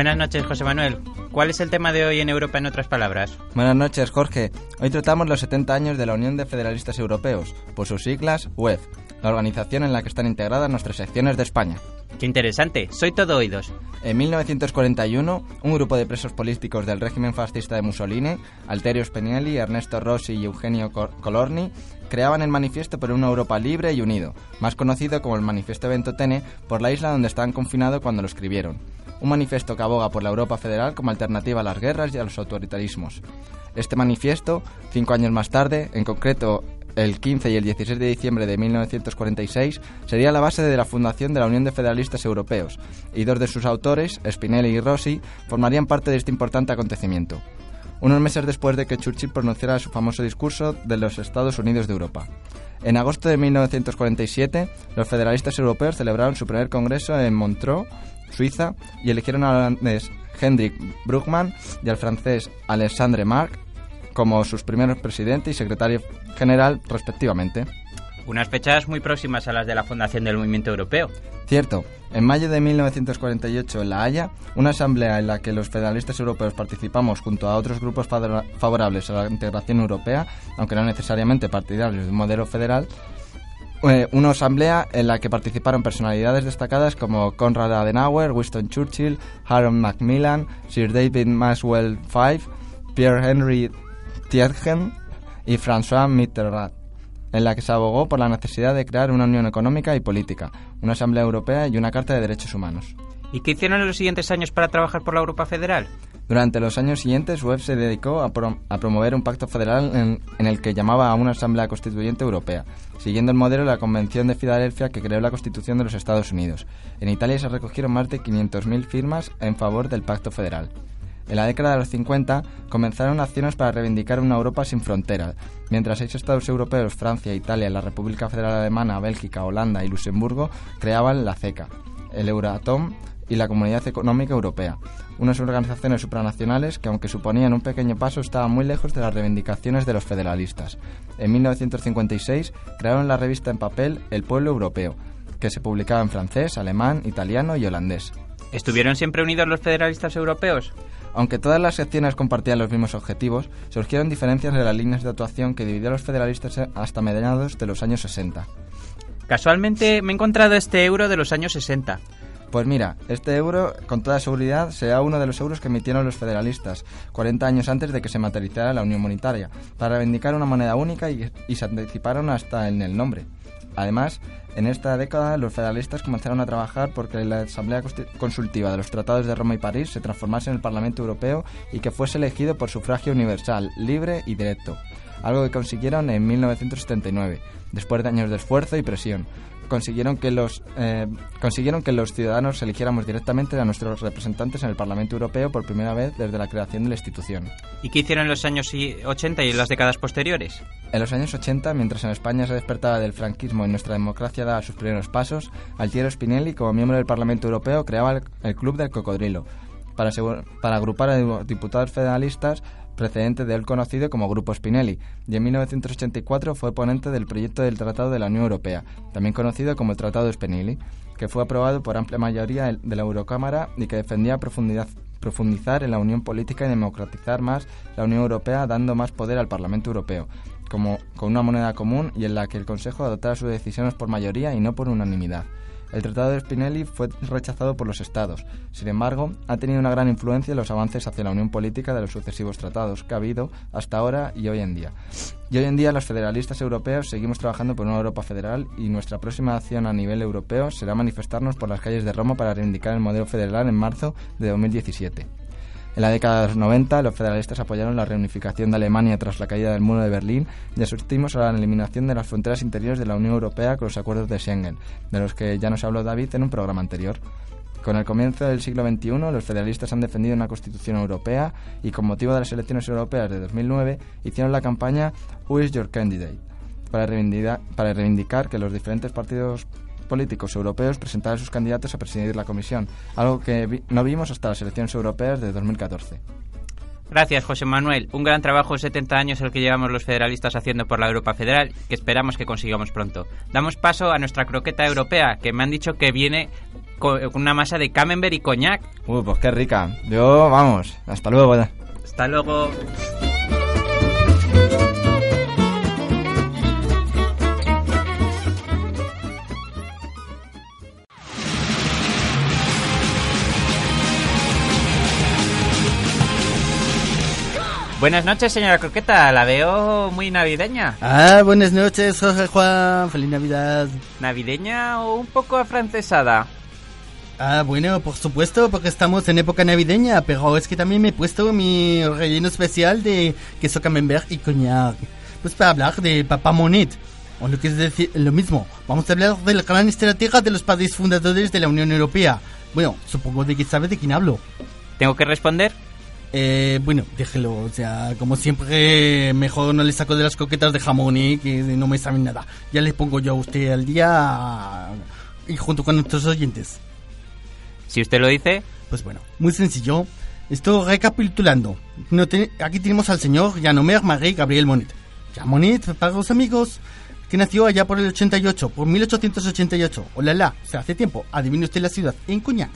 Speaker 1: Buenas noches, José Manuel. ¿Cuál es el tema de hoy en Europa en otras palabras?
Speaker 7: Buenas noches, Jorge. Hoy tratamos los 70 años de la Unión de Federalistas Europeos, por sus siglas UEF, la organización en la que están integradas nuestras secciones de España.
Speaker 1: Qué interesante, soy todo oídos.
Speaker 7: En 1941, un grupo de presos políticos del régimen fascista de Mussolini, Alterio Spinelli, Ernesto Rossi y Eugenio Colorni, creaban el Manifiesto por una Europa libre y unido, más conocido como el Manifiesto Ventotene, por la isla donde estaban confinados cuando lo escribieron un manifiesto que aboga por la Europa federal como alternativa a las guerras y a los autoritarismos. Este manifiesto, cinco años más tarde, en concreto el 15 y el 16 de diciembre de 1946, sería la base de la fundación de la Unión de Federalistas Europeos, y dos de sus autores, Spinelli y Rossi, formarían parte de este importante acontecimiento. Unos meses después de que Churchill pronunciara su famoso discurso de los Estados Unidos de Europa. En agosto de 1947, los federalistas europeos celebraron su primer congreso en Montreux, Suiza, y eligieron al holandés Hendrik Brugman y al francés Alexandre Marc como sus primeros presidente y secretario general respectivamente.
Speaker 1: Unas fechas muy próximas a las de la fundación del movimiento europeo.
Speaker 7: Cierto, en mayo de 1948 en La Haya, una asamblea en la que los federalistas europeos participamos junto a otros grupos favorables a la integración europea, aunque no necesariamente partidarios de un modelo federal, eh, una asamblea en la que participaron personalidades destacadas como Konrad Adenauer, Winston Churchill, Harold Macmillan, Sir David Maxwell Five, Pierre Henry Tietgen y François Mitterrand, en la que se abogó por la necesidad de crear una unión económica y política, una asamblea europea y una carta de derechos humanos.
Speaker 1: ¿Y qué hicieron en los siguientes años para trabajar por la Europa federal?
Speaker 7: Durante los años siguientes, Webb se dedicó a, a promover un pacto federal en, en, el que llamaba a una Asamblea Constituyente Europea, siguiendo el modelo de la Convención de Filadelfia que creó la Constitución de los Estados Unidos. En Italia se recogieron más de 500.000 firmas en favor del pacto federal. En la década de los 50 comenzaron acciones para reivindicar una Europa sin fronteras, mientras seis estados europeos, Francia, Italia, la República Federal Alemana, Bélgica, Holanda y Luxemburgo, creaban la CECA, el Euratom y la Comunidad Económica Europea, unas organizaciones supranacionales que, aunque suponían un pequeño paso, estaban muy lejos de las reivindicaciones de los federalistas. En 1956 crearon la revista en papel El Pueblo Europeo, que se publicaba en francés, alemán, italiano y holandés.
Speaker 1: ¿Estuvieron siempre unidos los federalistas europeos?
Speaker 7: Aunque todas las secciones compartían los mismos objetivos, surgieron diferencias en las líneas de actuación que dividió a los federalistas hasta mediados de los años 60.
Speaker 1: Casualmente me he encontrado este euro de los años 60.
Speaker 7: Pues mira, este euro, con toda seguridad, será uno de los euros que emitieron los federalistas, 40 años antes de que se materializara la Unión Monetaria, para reivindicar una moneda única y, y se anticiparon hasta en el nombre. Además, en esta década los federalistas comenzaron a trabajar porque la Asamblea Consultiva de los Tratados de Roma y París se transformase en el Parlamento Europeo y que fuese elegido por sufragio universal, libre y directo, algo que consiguieron en 1979, después de años de esfuerzo y presión consiguieron que los eh, consiguieron que los ciudadanos eligiéramos directamente a nuestros representantes en el Parlamento Europeo por primera vez desde la creación de la institución.
Speaker 1: ¿Y qué hicieron en los años 80 y en las décadas posteriores?
Speaker 7: En los años 80, mientras en España se despertaba del franquismo y nuestra democracia daba sus primeros pasos, Altiero Spinelli, como miembro del Parlamento Europeo, creaba el, el Club del Cocodrilo para, para agrupar a diputados federalistas precedente de él conocido como Grupo Spinelli, y en 1984 fue ponente del proyecto del Tratado de la Unión Europea, también conocido como el Tratado Spinelli, que fue aprobado por amplia mayoría de la Eurocámara y que defendía profundidad, profundizar en la unión política y democratizar más la Unión Europea, dando más poder al Parlamento Europeo, como con una moneda común y en la que el Consejo adoptara sus decisiones por mayoría y no por unanimidad. El Tratado de Spinelli fue rechazado por los Estados. Sin embargo, ha tenido una gran influencia en los avances hacia la unión política de los sucesivos tratados que ha habido hasta ahora y hoy en día. Y hoy en día los federalistas europeos seguimos trabajando por una Europa federal y nuestra próxima acción a nivel europeo será manifestarnos por las calles de Roma para reivindicar el modelo federal en marzo de 2017. En la década de los 90, los federalistas apoyaron la reunificación de Alemania tras la caída del muro de Berlín y asistimos a la eliminación de las fronteras interiores de la Unión Europea con los acuerdos de Schengen, de los que ya nos habló David en un programa anterior. Con el comienzo del siglo XXI, los federalistas han defendido una constitución europea y, con motivo de las elecciones europeas de 2009, hicieron la campaña Who is your candidate? para reivindicar, que los diferentes partidos políticos europeos presentaron sus candidatos a presidir la comisión, algo que no vimos hasta las elecciones europeas de 2014.
Speaker 1: Gracias, José Manuel. Un gran trabajo de 70 años el que llevamos los federalistas haciendo por la Europa Federal, que esperamos que consigamos pronto. Damos paso a nuestra croqueta europea, que me han dicho que viene con una masa de camembert y coñac.
Speaker 7: Uy, pues qué rica. Yo, vamos, hasta luego.
Speaker 1: Hasta luego. Buenas noches, señora Croqueta. La veo muy navideña.
Speaker 8: Ah, buenas noches, Jorge Juan. Feliz Navidad.
Speaker 1: ¿Navideña o un poco afrancesada?
Speaker 8: Ah, bueno, por supuesto, porque estamos en época navideña, pero es que también me he puesto mi relleno especial de queso camembert y coñac. Pues para hablar de Papá Monet, o lo que es decir, lo mismo, vamos a hablar de la gran estratega de los padres fundadores de la Unión Europea. Bueno, supongo de que sabe de quién hablo.
Speaker 1: ¿Tengo que responder?
Speaker 8: Eh, bueno, déjelo, o sea, como siempre, mejor no le saco de las coquetas de jamón y que no me saben nada. Ya le pongo yo a usted al día y junto con nuestros oyentes.
Speaker 1: Si usted lo dice.
Speaker 8: Pues bueno, muy sencillo. Estoy recapitulando. No aquí tenemos al señor Janomer Marie Gabriel Monet. Ya Monet, para los amigos, que nació allá por el 88, por 1888. Hola, la, o sea, hace tiempo. Adivine usted la ciudad, en Coñac.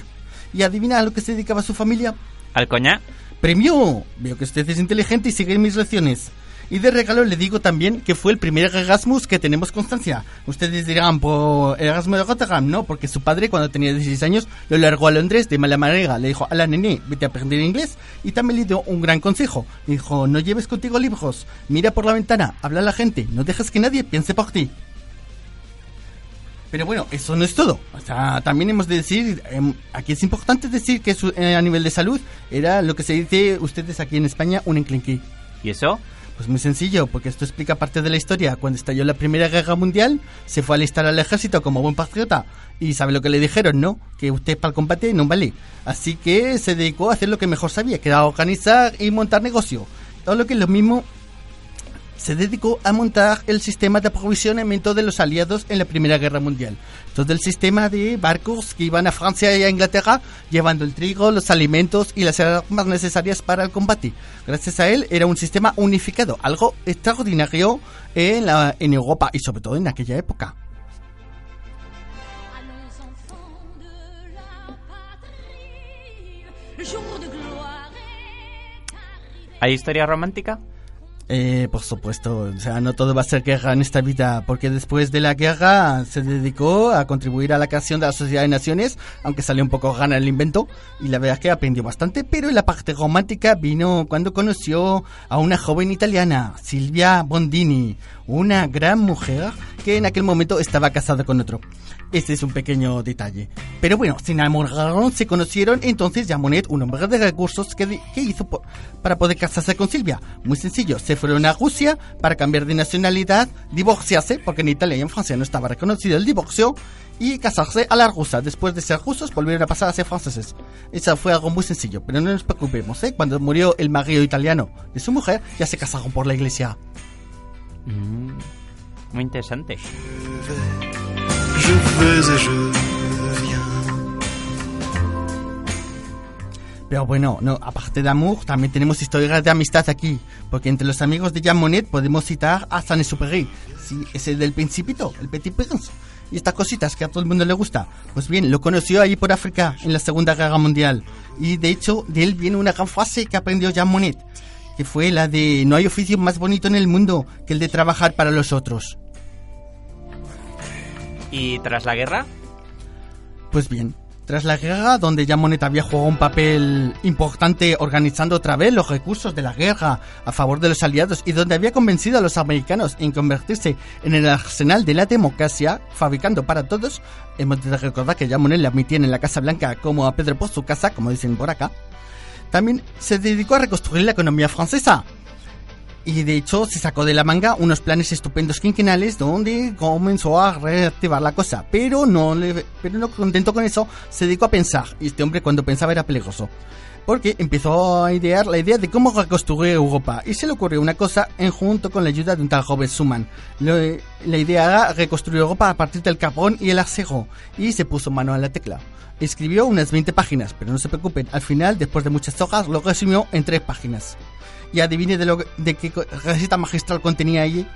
Speaker 8: ¿Y adivina a lo que se dedicaba su familia?
Speaker 1: ¿Al Coñac?
Speaker 8: Premio. Veo que usted es inteligente y sigue mis lecciones. Y de regalo le digo también que fue el primer Erasmus que tenemos constancia. Ustedes dirán, por Erasmus de Rotterdam, no, porque su padre cuando tenía 16 años lo largó a Londres de mala manera. Le dijo a la nene, vete a aprender inglés. Y también le dio un gran consejo. Le dijo, no lleves contigo libros, mira por la ventana, habla a la gente, no dejes que nadie piense por ti. Pero bueno, eso no es todo. O sea, también hemos de decir, em, aquí es importante decir que su- eh, a nivel de salud era lo que se dice ustedes aquí en España un enclenque.
Speaker 1: ¿Y eso?
Speaker 8: Pues muy sencillo, porque esto explica parte de la historia. Cuando estalló la Primera Guerra Mundial, se fue a alistar al ejército como buen patriota. Y sabe lo que le dijeron, ¿no? Que usted para el combate no vale. Así que se dedicó a hacer lo que mejor sabía, que era organizar y montar negocio. Todo lo que es lo mismo se dedicó a montar el sistema de aprovisionamiento de los aliados en la Primera Guerra Mundial. Todo el sistema de barcos que iban a Francia y a Inglaterra llevando el trigo, los alimentos y las armas necesarias para el combate. Gracias a él era un sistema unificado, algo extraordinario en, en Europa y sobre todo en aquella época.
Speaker 1: ¿Hay historia romántica?
Speaker 8: Eh, por supuesto, o sea, no todo va a ser guerra en esta vida, porque después de la guerra se dedicó a contribuir a la creación de la Sociedad de Naciones, aunque salió un poco gana el invento, y la verdad es que aprendió bastante, pero la parte romántica vino cuando conoció a una joven italiana, Silvia Bondini, una gran mujer que en aquel momento estaba casada con otro. Este es un pequeño detalle. Pero bueno, se enamoraron, se conocieron, entonces ya Monet, un hombre de recursos, ¿qué, di- qué hizo para poder casarse con Silvia? Muy sencillo, se fueron a Rusia para cambiar de nacionalidad, divorciarse, porque en Italia y en Francia no estaba reconocido el divorcio, y casarse a la rusa. Después de ser rusos, volvieron a pasar a ser franceses. Eso fue algo muy sencillo, pero no nos preocupemos, ¿eh? Cuando murió el marido italiano de su mujer, ya se casaron por la iglesia.
Speaker 1: Mm, muy interesante.
Speaker 8: Pero bueno, no, aparte de amor, también tenemos historias de amistad aquí. Porque entre los amigos de Jean Monnet podemos citar a Saint-Exupéry. Sí, ese del Principito, el Petit Prince. Y estas cositas que a todo el mundo le gusta. Pues bien, lo conoció allí por África en la Segunda Guerra Mundial. Y de hecho, de él viene una gran frase que aprendió Jean Monnet. Que fue la de no hay oficio más bonito en el mundo que el de trabajar para los otros.
Speaker 1: ¿Y tras la guerra?
Speaker 8: Pues bien, tras la guerra, donde ya Monet había jugado un papel importante organizando otra vez los recursos de la guerra a favor de los aliados y donde había convencido a los americanos en convertirse en el arsenal de la democracia, fabricando para todos, hemos de recordar que ya Monet le admitían en la Casa Blanca como a Pedro por su casa, como dicen por acá, también se dedicó a reconstruir la economía francesa. Y de hecho se sacó de la manga unos planes estupendos quinquenales donde comenzó a reactivar la cosa. Pero no, le, pero no contento con eso, se dedicó a pensar. Y este hombre cuando pensaba era peligroso. Porque empezó a idear la idea de cómo reconstruir Europa. Y se le ocurrió una cosa en junto con la ayuda de un tal Schuman. Lo- la idea era reconstruir Europa a partir del carbón y el acero. Y se puso mano a la tecla. Escribió unas 20 páginas, pero no se preocupen, al final, después de muchas hojas, lo resumió en 3 páginas. Y adivine de, lo, de qué receta magistral contenía allí.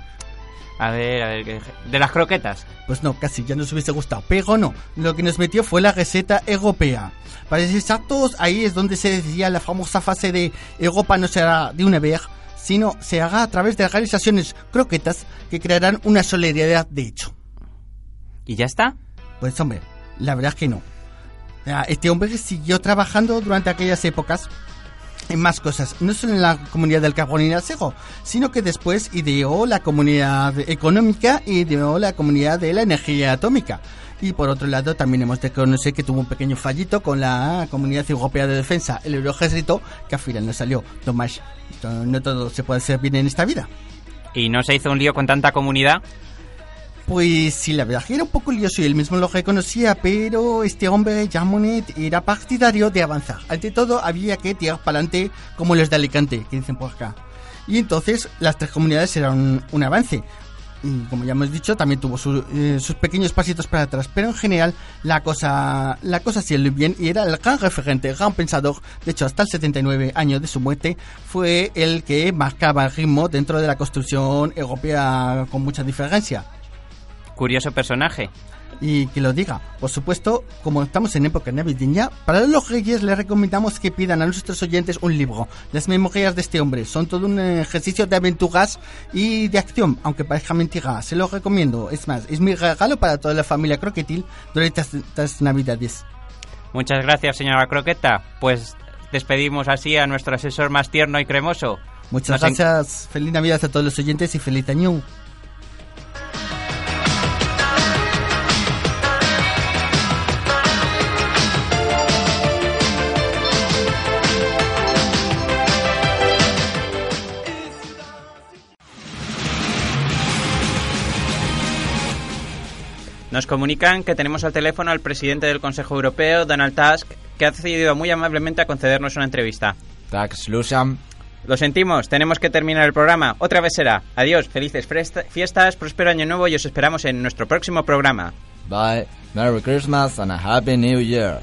Speaker 1: A ver, a ver, ¿qué- ¿de las croquetas?
Speaker 8: Pues no, casi ya nos hubiese gustado. Pero no, lo que nos metió fue la receta europea. Para ser exactos, ahí es donde se decía la famosa fase de Europa no será de una vez, sino se haga a través de organizaciones croquetas que crearán una solidaridad de hecho.
Speaker 1: ¿Y ya está?
Speaker 8: Pues hombre, la verdad es que no. Ah, Este hombre siguió trabajando durante aquellas épocas en más cosas, no solo en la comunidad del carbón y el acero, sino que después ideó la comunidad económica y ideó la comunidad de la energía atómica. Y por otro lado, también hemos de conocer que tuvo un pequeño fallito con la Comunidad Europea de Defensa, el Eurojército, que al final no salió. Tomás, no todo se puede hacer bien en esta vida.
Speaker 1: ¿Y no se hizo un lío con tanta comunidad?
Speaker 8: Pues sí, la verdad era un poco lioso y él mismo lo reconocía, pero este hombre, Jean Monnet, era partidario de avanzar. Ante todo, había que tirar para adelante como los de Alicante, que dicen por acá. Y entonces, las tres comunidades eran un, un avance. Y como ya hemos dicho, también tuvo su- eh, sus pequeños pasitos para atrás, pero en general la cosa la cosa iba bien y era el gran referente, el gran pensador. De hecho, hasta el 79 años de su muerte fue el que marcaba el ritmo dentro de la construcción europea con mucha diferencia
Speaker 1: Curioso personaje.
Speaker 8: y que lo diga. Por supuesto, como estamos en época navideña, para los reyes les recomendamos que pidan a nuestros oyentes un libro. Las memorias de este hombre son todo un ejercicio de aventuras y de acción, aunque parezca mentira. Se lo recomiendo. Es más, es mi regalo para toda la familia croquetil durante estas, navidades.
Speaker 1: Muchas gracias, señora Croqueta. Pues despedimos así a nuestro asesor más tierno y cremoso.
Speaker 8: Muchas
Speaker 1: Nos en-
Speaker 8: gracias. Feliz Navidad a todos los oyentes y feliz año.
Speaker 1: Nos comunican que tenemos al teléfono al presidente del Consejo Europeo, Donald Tusk, que ha accedido muy amablemente a concedernos una entrevista.
Speaker 7: Tax Lucian.
Speaker 1: Lo sentimos, tenemos que terminar el programa. Otra vez será. Adiós, felices fiestas, próspero año nuevo y os esperamos en nuestro próximo programa.
Speaker 7: Bye. Merry Christmas and a Happy New Year.